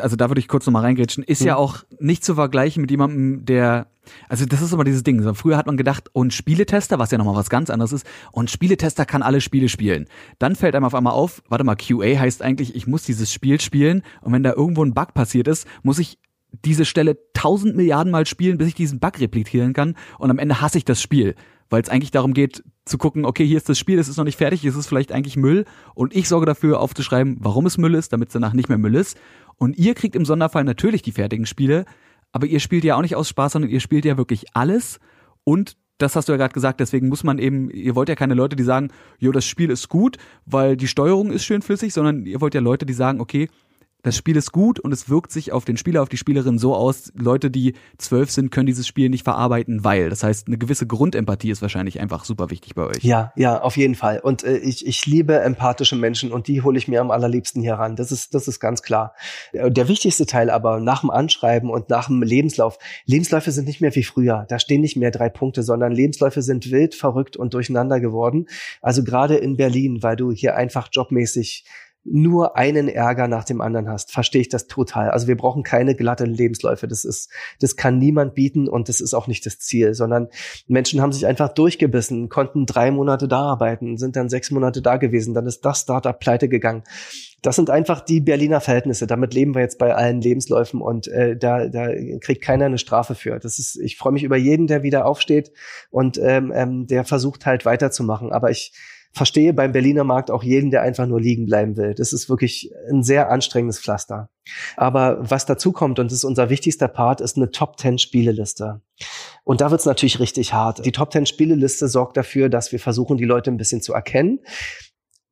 also da würde ich kurz nochmal reingrätschen, ist hm. ja auch nicht zu vergleichen mit jemandem, der, also das ist immer dieses Ding. Früher hat man gedacht, und Spieletester, was ja nochmal was ganz anderes ist, und Spieletester kann alle Spiele spielen. Dann fällt einem auf einmal auf, warte mal, QA heißt eigentlich, ich muss dieses Spiel spielen und wenn da irgendwo ein Bug passiert ist, muss ich diese Stelle tausend Milliarden Mal spielen, bis ich diesen Bug replizieren kann und am Ende hasse ich das Spiel, weil es eigentlich darum geht zu gucken, okay, hier ist das Spiel, es ist noch nicht fertig, es ist vielleicht eigentlich Müll. Und ich sorge dafür aufzuschreiben, warum es Müll ist, damit es danach nicht mehr Müll ist. Und ihr kriegt im Sonderfall natürlich die fertigen Spiele, aber ihr spielt ja auch nicht aus Spaß, sondern ihr spielt ja wirklich alles. Und das hast du ja gerade gesagt, deswegen muss man eben, ihr wollt ja keine Leute, die sagen, jo, das Spiel ist gut, weil die Steuerung ist schön flüssig, sondern ihr wollt ja Leute, die sagen, okay, das Spiel ist gut und es wirkt sich auf den Spieler, auf die Spielerin so aus, Leute, die zwölf sind, können dieses Spiel nicht verarbeiten, weil. Das heißt, eine gewisse Grundempathie ist wahrscheinlich einfach super wichtig bei euch. Ja, ja, auf jeden Fall. Und äh, ich, ich liebe empathische Menschen und die hole ich mir am allerliebsten hier ran. Das ist, das ist ganz klar. Äh, der wichtigste Teil aber nach dem Anschreiben und nach dem Lebenslauf. Lebensläufe sind nicht mehr wie früher. Da stehen nicht mehr drei Punkte, sondern Lebensläufe sind wild, verrückt und durcheinander geworden. Also gerade in Berlin, weil du hier einfach jobmäßig nur einen Ärger nach dem anderen hast, verstehe ich das total. Also wir brauchen keine glatten Lebensläufe. Das ist, das kann niemand bieten und das ist auch nicht das Ziel, sondern Menschen haben sich einfach durchgebissen, konnten drei Monate da arbeiten, sind dann sechs Monate da gewesen, dann ist das Startup pleite gegangen. Das sind einfach die Berliner Verhältnisse. Damit leben wir jetzt bei allen Lebensläufen und äh, da, da kriegt keiner eine Strafe für. Das ist, ich freue mich über jeden, der wieder aufsteht und ähm, ähm, der versucht halt weiterzumachen. Aber ich verstehe beim Berliner Markt auch jeden, der einfach nur liegen bleiben will. Das ist wirklich ein sehr anstrengendes Pflaster. Aber was dazu kommt, und das ist unser wichtigster Part, ist eine Top 10 Spieleliste. Und da wird's natürlich richtig hart. Die Top 10 Spieleliste sorgt dafür, dass wir versuchen, die Leute ein bisschen zu erkennen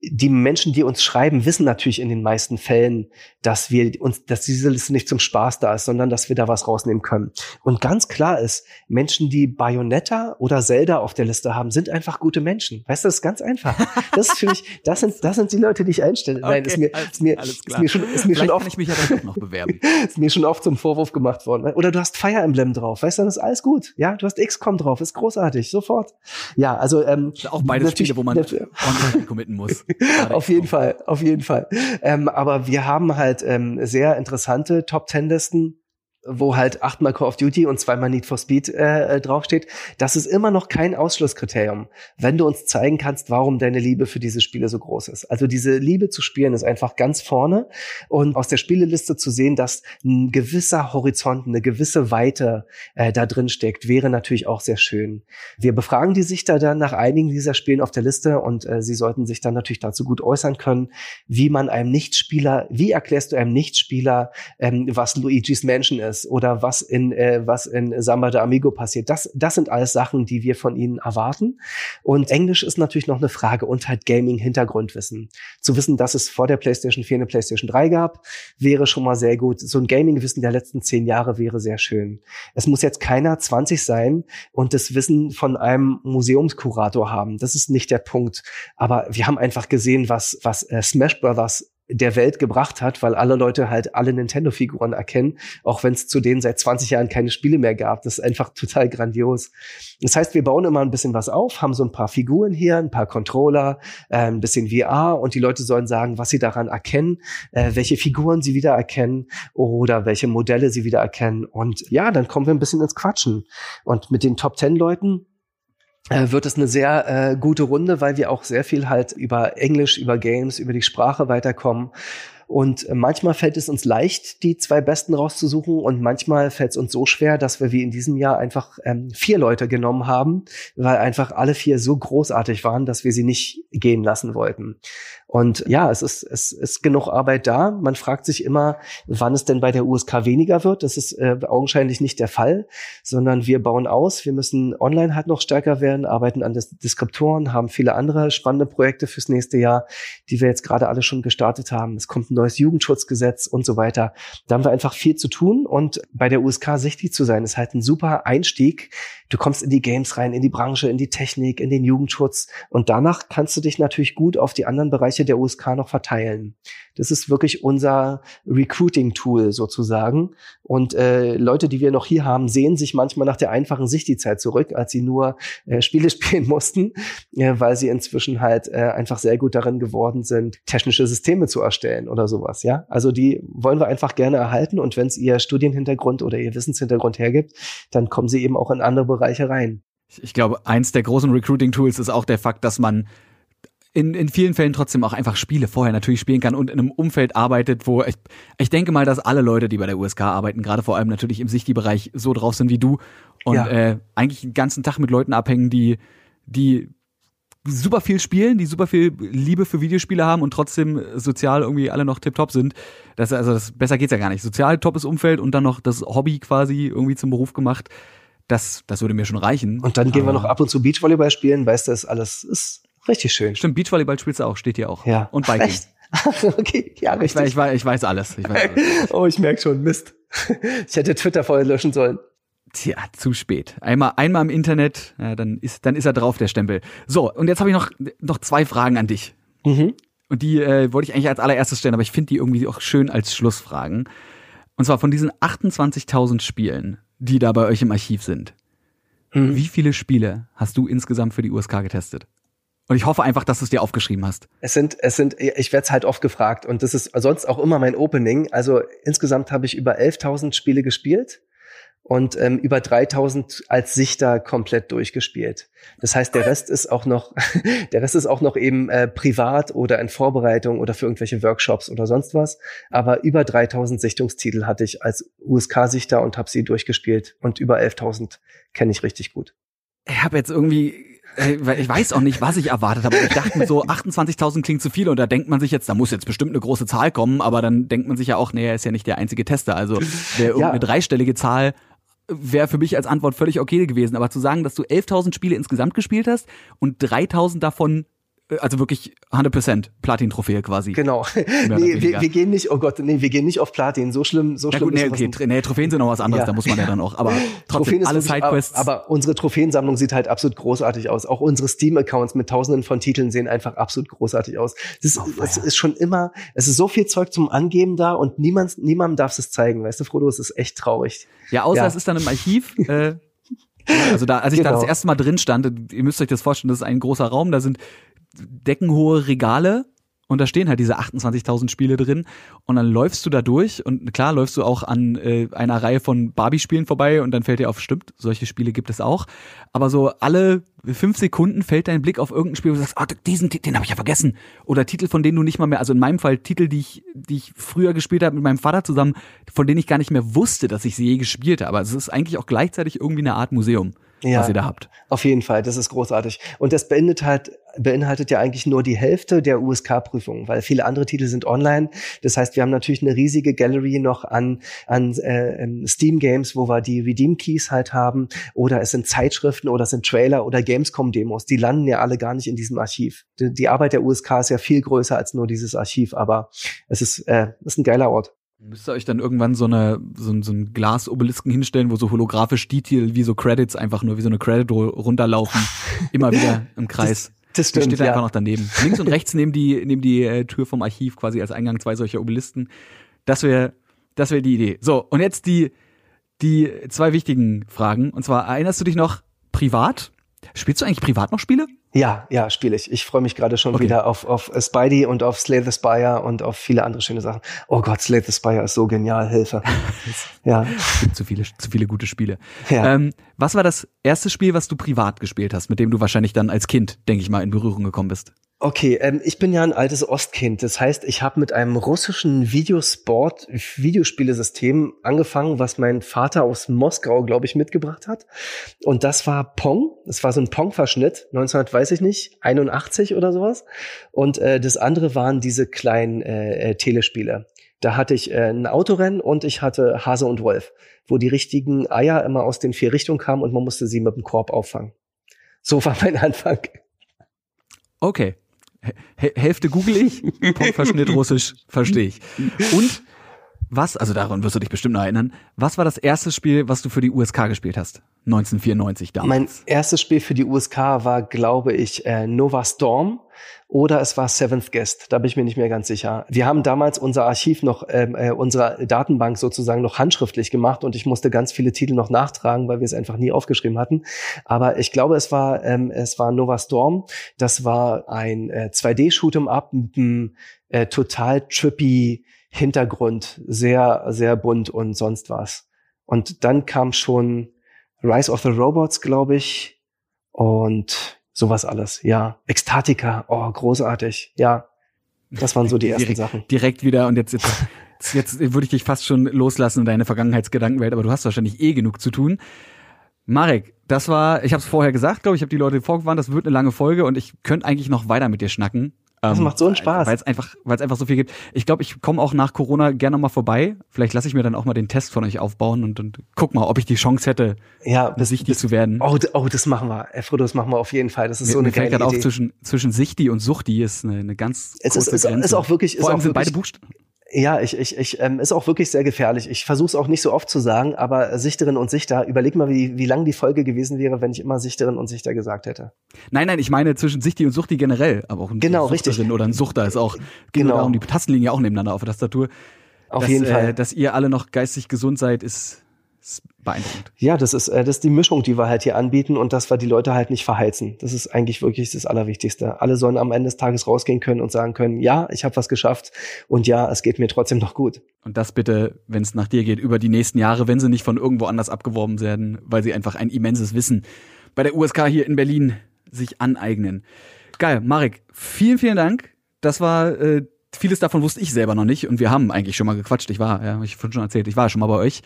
die Menschen, die uns schreiben, wissen natürlich in den meisten Fällen, dass wir uns, dass diese Liste nicht zum Spaß da ist, sondern dass wir da was rausnehmen können. Und ganz klar ist, Menschen, die Bayonetta oder Zelda auf der Liste haben, sind einfach gute Menschen. Weißt du, das ist ganz einfach. Das ist für mich, das sind, das sind die Leute, die ich einstelle. Okay, Nein, ist mir, ist mir, ist mir schon, ist mir schon oft, ich mich ja dann noch bewerben. <laughs> ist mir schon oft zum Vorwurf gemacht worden. Oder du hast Fire Emblem drauf. Weißt du, dann ist alles gut. Ja, du hast XCOM drauf. Ist großartig. Sofort. Ja, also, ähm, auch beide Spiele, wo man online committen muss. <laughs> auf jeden Fall, auf jeden Fall. Ähm, aber wir haben halt ähm, sehr interessante Top Ten Listen wo halt achtmal Call of Duty und zweimal Need for Speed äh, draufsteht, das ist immer noch kein Ausschlusskriterium, wenn du uns zeigen kannst, warum deine Liebe für diese Spiele so groß ist. Also diese Liebe zu spielen ist einfach ganz vorne und aus der Spieleliste zu sehen, dass ein gewisser Horizont, eine gewisse Weite äh, da drin steckt, wäre natürlich auch sehr schön. Wir befragen die Sichter dann nach einigen dieser Spielen auf der Liste und äh, sie sollten sich dann natürlich dazu gut äußern können, wie man einem Nichtspieler, wie erklärst du einem Nichtspieler, ähm, was Luigi's Mansion ist? Ist oder was in, äh, was in Samba de Amigo passiert. Das, das sind alles Sachen, die wir von ihnen erwarten. Und Englisch ist natürlich noch eine Frage und halt Gaming-Hintergrundwissen. Zu wissen, dass es vor der PlayStation 4 eine PlayStation 3 gab, wäre schon mal sehr gut. So ein Gaming-Wissen der letzten zehn Jahre wäre sehr schön. Es muss jetzt keiner 20 sein und das Wissen von einem Museumskurator haben. Das ist nicht der Punkt. Aber wir haben einfach gesehen, was, was äh, Smash Brothers der Welt gebracht hat, weil alle Leute halt alle Nintendo-Figuren erkennen, auch wenn es zu denen seit 20 Jahren keine Spiele mehr gab. Das ist einfach total grandios. Das heißt, wir bauen immer ein bisschen was auf, haben so ein paar Figuren hier, ein paar Controller, äh, ein bisschen VR und die Leute sollen sagen, was sie daran erkennen, äh, welche Figuren sie wieder erkennen oder welche Modelle sie wieder erkennen. Und ja, dann kommen wir ein bisschen ins Quatschen. Und mit den Top 10 Leuten wird es eine sehr äh, gute Runde, weil wir auch sehr viel halt über Englisch, über Games, über die Sprache weiterkommen. Und äh, manchmal fällt es uns leicht, die zwei Besten rauszusuchen und manchmal fällt es uns so schwer, dass wir wie in diesem Jahr einfach ähm, vier Leute genommen haben, weil einfach alle vier so großartig waren, dass wir sie nicht gehen lassen wollten. Und ja, es ist, es ist genug Arbeit da. Man fragt sich immer, wann es denn bei der USK weniger wird. Das ist äh, augenscheinlich nicht der Fall, sondern wir bauen aus. Wir müssen online halt noch stärker werden, arbeiten an Dis Deskriptoren, haben viele andere spannende Projekte fürs nächste Jahr, die wir jetzt gerade alle schon gestartet haben. Es kommt ein neues Jugendschutzgesetz und so weiter. Da haben wir einfach viel zu tun und bei der USK sichtig zu sein, ist halt ein super Einstieg. Du kommst in die Games rein, in die Branche, in die Technik, in den Jugendschutz und danach kannst du dich natürlich gut auf die anderen Bereiche der USK noch verteilen. Das ist wirklich unser Recruiting-Tool sozusagen. Und äh, Leute, die wir noch hier haben, sehen sich manchmal nach der einfachen Sicht die Zeit zurück, als sie nur äh, Spiele <laughs> spielen mussten, äh, weil sie inzwischen halt äh, einfach sehr gut darin geworden sind, technische Systeme zu erstellen oder sowas. Ja, also die wollen wir einfach gerne erhalten. Und wenn es ihr Studienhintergrund oder ihr Wissenshintergrund hergibt, dann kommen sie eben auch in andere Bereiche rein. Ich glaube, eins der großen Recruiting-Tools ist auch der Fakt, dass man in, in vielen Fällen trotzdem auch einfach Spiele vorher natürlich spielen kann und in einem Umfeld arbeitet, wo ich, ich denke mal, dass alle Leute, die bei der USK arbeiten, gerade vor allem natürlich im Sichti-Bereich so drauf sind wie du und ja. äh, eigentlich den ganzen Tag mit Leuten abhängen, die, die super viel spielen, die super viel Liebe für Videospiele haben und trotzdem sozial irgendwie alle noch tiptop sind. Das, also das, besser geht's ja gar nicht. Sozial toppes Umfeld und dann noch das Hobby quasi irgendwie zum Beruf gemacht. Das, das würde mir schon reichen. Und dann gehen wir noch ab und zu Beachvolleyball spielen, weißt du, das alles ist Richtig schön. Stimmt, Beachvolleyball spielst du auch, steht hier auch. Ja. Und Biking. Echt? <laughs> okay, ja, richtig. Ich, weiß, ich weiß alles. Ich weiß alles. <laughs> oh, ich merke schon, Mist. Ich hätte Twitter vorher löschen sollen. Tja, zu spät. Einmal, einmal im Internet, ja, dann ist, dann ist er drauf, der Stempel. So, und jetzt habe ich noch, noch zwei Fragen an dich. Mhm. Und die äh, wollte ich eigentlich als allererstes stellen, aber ich finde die irgendwie auch schön als Schlussfragen. Und zwar von diesen 28.000 Spielen, die da bei euch im Archiv sind. Mhm. Wie viele Spiele hast du insgesamt für die USK getestet? Und ich hoffe einfach, dass du es dir aufgeschrieben hast. Es sind, es sind, ich werde es halt oft gefragt und das ist sonst auch immer mein Opening. Also insgesamt habe ich über 11.000 Spiele gespielt und ähm, über 3000 als Sichter komplett durchgespielt. Das heißt, der Rest ist auch noch, <laughs> der Rest ist auch noch eben äh, privat oder in Vorbereitung oder für irgendwelche Workshops oder sonst was. Aber über 3000 Sichtungstitel hatte ich als USK-Sichter und habe sie durchgespielt und über 11.000 kenne ich richtig gut. Ich habe jetzt irgendwie ich weiß auch nicht, was ich erwartet habe. Ich dachte mir so, <laughs> 28.000 klingt zu viel und da denkt man sich jetzt, da muss jetzt bestimmt eine große Zahl kommen, aber dann denkt man sich ja auch, nee, er ist ja nicht der einzige Tester. Also wäre irgendeine ja. dreistellige Zahl wäre für mich als Antwort völlig okay gewesen. Aber zu sagen, dass du 11.000 Spiele insgesamt gespielt hast und 3.000 davon äh, also wirklich 100% Platin-Trophäe quasi. Genau. <laughs> nee, wir, wir, gehen nicht, oh Gott, nee, wir gehen nicht auf Platin. So schlimm, so ja, schlimm. Gut, nee, okay, nee, Trophäen sind noch was anderes, ja. da muss man ja dann auch. Aber <laughs> trotzdem, alle Sidequests. Aber unsere Trophäensammlung sieht halt absolut großartig aus. Auch unsere Steam-Accounts mit tausenden von Titeln sehen einfach absolut großartig aus. Das ist, oh, es ist schon immer, es ist so viel Zeug zum Angeben da und niemand, niemandem darf es zeigen. Weißt du, Frodo, es ist echt traurig. Ja, außer ja. es ist dann im Archiv. äh, <laughs> also da, als ich genau. da das erste Mal drin stand, ihr müsst euch das vorstellen, das ist ein großer Raum, da sind deckenhohe Regale und da stehen halt diese 28.000 Spiele drin und dann läufst du da durch und klar läufst du auch an äh, einer Reihe von Barbie-Spielen vorbei und dann fällt dir auf, stimmt, solche Spiele gibt es auch, aber so alle fünf Sekunden fällt dein Blick auf irgendein Spiel, wo du sagst, ah, diesen, den habe ich ja vergessen. Oder Titel, von denen du nicht mal mehr, also in meinem Fall Titel, die ich, die ich früher gespielt habe mit meinem Vater zusammen, von denen ich gar nicht mehr wusste, dass ich sie je gespielt habe, also es ist eigentlich auch gleichzeitig irgendwie eine Art Museum ja, was ihr da habt. Auf jeden Fall, das ist großartig. Und das beendet halt, beinhaltet ja eigentlich nur die Hälfte der USK-Prüfung, weil viele andere Titel sind online. Das heißt, wir haben natürlich eine riesige Gallery noch an, an äh, ähm, Steam-Games, wo wir die Redeem-Keys halt haben. Oder es sind Zeitschriften oder es sind Trailer oder Gamescom-Demos. Die landen ja alle gar nicht in diesem Archiv. Die, die Arbeit der USK ist ja viel größer als nur dieses Archiv, aber es ist, äh, ist ein geiler Ort. Müsst ihr euch dann irgendwann so eine so, so ein Glasobelisken hinstellen, wo so holographisch die Titel wie so Credits einfach nur wie so eine Credit runterlaufen, <laughs> immer wieder im Kreis. Das, das stimmt. Die steht ja. einfach noch daneben. Links und rechts neben die neben die äh, Tür vom Archiv quasi als Eingang zwei solcher Obelisken. Das wäre das wäre die Idee. So und jetzt die die zwei wichtigen Fragen. Und zwar erinnerst du dich noch privat? Spielst du eigentlich privat noch Spiele? Ja, ja, spiele ich. Ich freue mich gerade schon okay. wieder auf, auf Spidey und auf Slay the Spire und auf viele andere schöne Sachen. Oh Gott, Slay the Spire ist so genial, Hilfe. <laughs> ja. Es gibt zu viele, zu viele gute Spiele. Ja. Ähm, was war das erste Spiel, was du privat gespielt hast, mit dem du wahrscheinlich dann als Kind, denke ich mal, in Berührung gekommen bist? Okay, ähm, ich bin ja ein altes Ostkind. Das heißt, ich habe mit einem russischen Videosport, Videospielesystem angefangen, was mein Vater aus Moskau, glaube ich, mitgebracht hat. Und das war Pong. Das war so ein Pong-Verschnitt, 1900, weiß ich nicht, 81 oder sowas. Und äh, das andere waren diese kleinen äh, äh, Telespiele. Da hatte ich äh, ein Autorennen und ich hatte Hase und Wolf, wo die richtigen Eier immer aus den vier Richtungen kamen und man musste sie mit dem Korb auffangen. So war mein Anfang. Okay. Hälfte google ich, Verschnitt Russisch, verstehe ich. Und was, also daran wirst du dich bestimmt noch erinnern, was war das erste Spiel, was du für die USK gespielt hast? 1994 damals. Mein erstes Spiel für die USK war, glaube ich, äh, Nova Storm oder es war Seventh Guest. Da bin ich mir nicht mehr ganz sicher. Wir haben damals unser Archiv noch, ähm, äh, unsere Datenbank sozusagen noch handschriftlich gemacht und ich musste ganz viele Titel noch nachtragen, weil wir es einfach nie aufgeschrieben hatten. Aber ich glaube, es war, ähm, es war Nova Storm. Das war ein äh, 2D-Shoot'em Up mit einem äh, total trippy Hintergrund, sehr, sehr bunt und sonst was. Und dann kam schon Rise of the Robots, glaube ich, und sowas alles. Ja, Ekstatika, oh, großartig. Ja, das waren so die ersten direkt, Sachen. Direkt wieder und jetzt, jetzt, jetzt würde ich dich fast schon loslassen in deine Vergangenheitsgedankenwelt, aber du hast wahrscheinlich eh genug zu tun. Marek, das war, ich habe es vorher gesagt, glaube ich, habe die Leute vorgewarnt, das wird eine lange Folge und ich könnte eigentlich noch weiter mit dir schnacken. Das ähm, macht so einen Spaß. Weil es einfach, weil es einfach so viel gibt. Ich glaube, ich komme auch nach Corona gerne mal vorbei. Vielleicht lasse ich mir dann auch mal den Test von euch aufbauen und, und guck mal, ob ich die Chance hätte, ja, besichtig zu werden. Oh, oh, das machen wir. Äh, Frodo, das machen wir auf jeden Fall. Das ist mir, so eine mir geile fällt Idee. auf, zwischen, zwischen Sichti und Suchti ist eine, eine ganz es große ist, ist, Grenze. Ist auch wirklich, ist Vor allem auch sind wirklich, beide Buchstaben. Ja, ich, ich, ich ähm, ist auch wirklich sehr gefährlich. Ich versuche es auch nicht so oft zu sagen, aber Sichterin und Sichter, überleg mal, wie, wie lang die Folge gewesen wäre, wenn ich immer Sichterin und Sichter gesagt hätte. Nein, nein, ich meine zwischen Sichti und Suchti generell, aber auch ein genau, richtig. oder ein Suchter ist auch, genau. darum, die Tasten liegen ja auch nebeneinander auf der Tastatur. Auf dass, jeden Fall. Äh, dass ihr alle noch geistig gesund seid, ist ist beeindruckend. Ja, das ist, äh, das ist die Mischung, die wir halt hier anbieten und dass wir die Leute halt nicht verheizen. Das ist eigentlich wirklich das Allerwichtigste. Alle sollen am Ende des Tages rausgehen können und sagen können, ja, ich habe was geschafft und ja, es geht mir trotzdem noch gut. Und das bitte, wenn es nach dir geht, über die nächsten Jahre, wenn sie nicht von irgendwo anders abgeworben werden, weil sie einfach ein immenses Wissen bei der USK hier in Berlin sich aneignen. Geil, Marek, vielen, vielen Dank. Das war äh, vieles davon wusste ich selber noch nicht und wir haben eigentlich schon mal gequatscht. Ich war, ja, ich schon erzählt, ich war schon mal bei euch.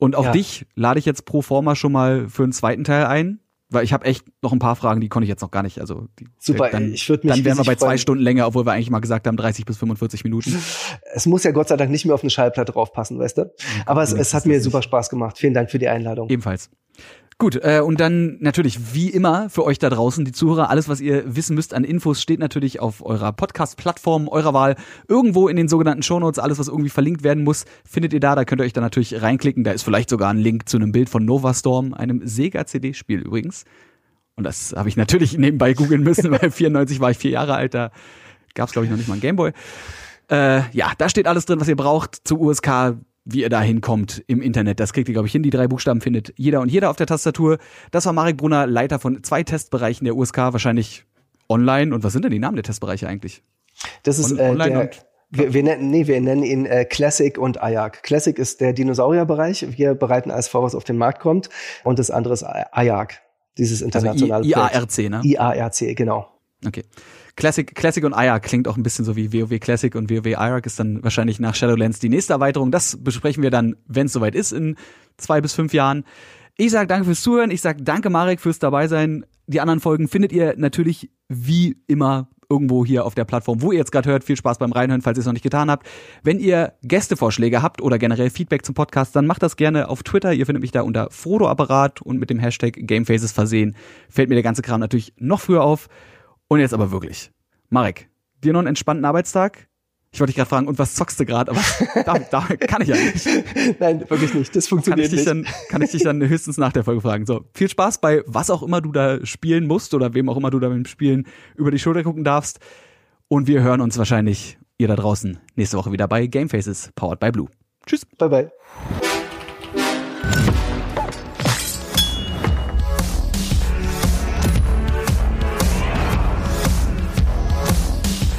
Und auch ja. dich lade ich jetzt pro forma schon mal für einen zweiten Teil ein. Weil ich habe echt noch ein paar Fragen, die konnte ich jetzt noch gar nicht. Also die, super. Dann, ich würde mich dann wären wir bei zwei freuen. Stunden länger, obwohl wir eigentlich mal gesagt haben 30 bis 45 Minuten. <laughs> Es muss ja Gott sei Dank nicht mehr auf eine Schallplatte draufpassen, weißt du. Aber es, es hat mir super Spaß gemacht. Vielen Dank für die Einladung. Ebenfalls. Gut, äh, und dann natürlich wie immer für euch da draußen, die Zuhörer, alles, was ihr wissen müsst an Infos, steht natürlich auf eurer Podcast-Plattform eurer Wahl. Irgendwo in den sogenannten Shownotes, alles, was irgendwie verlinkt werden muss, findet ihr da. Da könnt ihr euch dann natürlich reinklicken. Da ist vielleicht sogar ein Link zu einem Bild von Nova Storm, einem Sega-CD-Spiel übrigens. Und das habe ich natürlich nebenbei googeln müssen, <laughs> weil 94 war ich vier Jahre alt, da gab es, glaube ich, noch nicht mal ein Gameboy. Äh, ja, da steht alles drin, was ihr braucht zu USK wie ihr da hinkommt im Internet. Das kriegt ihr, glaube ich, hin. Die drei Buchstaben findet jeder und jeder auf der Tastatur. Das war Marek Brunner, Leiter von zwei Testbereichen der USK, wahrscheinlich online. Und was sind denn die Namen der Testbereiche eigentlich? Das ist äh, der, wir, wir, nennen, nee, wir nennen ihn äh, Classic und Ayak. Classic ist der Dinosaurierbereich. Wir bereiten alles vor, was auf den Markt kommt. Und das andere ist Ayak, dieses also internationale also IARC, ne? IARC, genau. Okay. Classic, Classic und Ayak klingt auch ein bisschen so wie WoW Classic und WoW Ayak ist dann wahrscheinlich nach Shadowlands die nächste Erweiterung. Das besprechen wir dann, wenn es soweit ist, in zwei bis fünf Jahren. Ich sage danke fürs Zuhören. Ich sage danke, Marek, fürs dabei sein. Die anderen Folgen findet ihr natürlich wie immer irgendwo hier auf der Plattform, wo ihr jetzt gerade hört. Viel Spaß beim Reinhören, falls ihr es noch nicht getan habt. Wenn ihr Gästevorschläge habt oder generell Feedback zum Podcast, dann macht das gerne auf Twitter. Ihr findet mich da unter Frodo-Apparat und mit dem Hashtag Gamefaces versehen. Fällt mir der ganze Kram natürlich noch früher auf. Und jetzt aber wirklich. Marek, dir noch einen entspannten Arbeitstag. Ich wollte dich gerade fragen, und was zockst du gerade? Aber <laughs> da, da kann ich ja nicht. Nein, wirklich nicht. Das funktioniert kann ich nicht. Dann, kann ich dich dann <laughs> höchstens nach der Folge fragen. So, viel Spaß bei was auch immer du da spielen musst oder wem auch immer du da beim Spielen über die Schulter gucken darfst. Und wir hören uns wahrscheinlich, ihr da draußen, nächste Woche wieder bei Gamefaces, powered by Blue. Tschüss. Bye bye.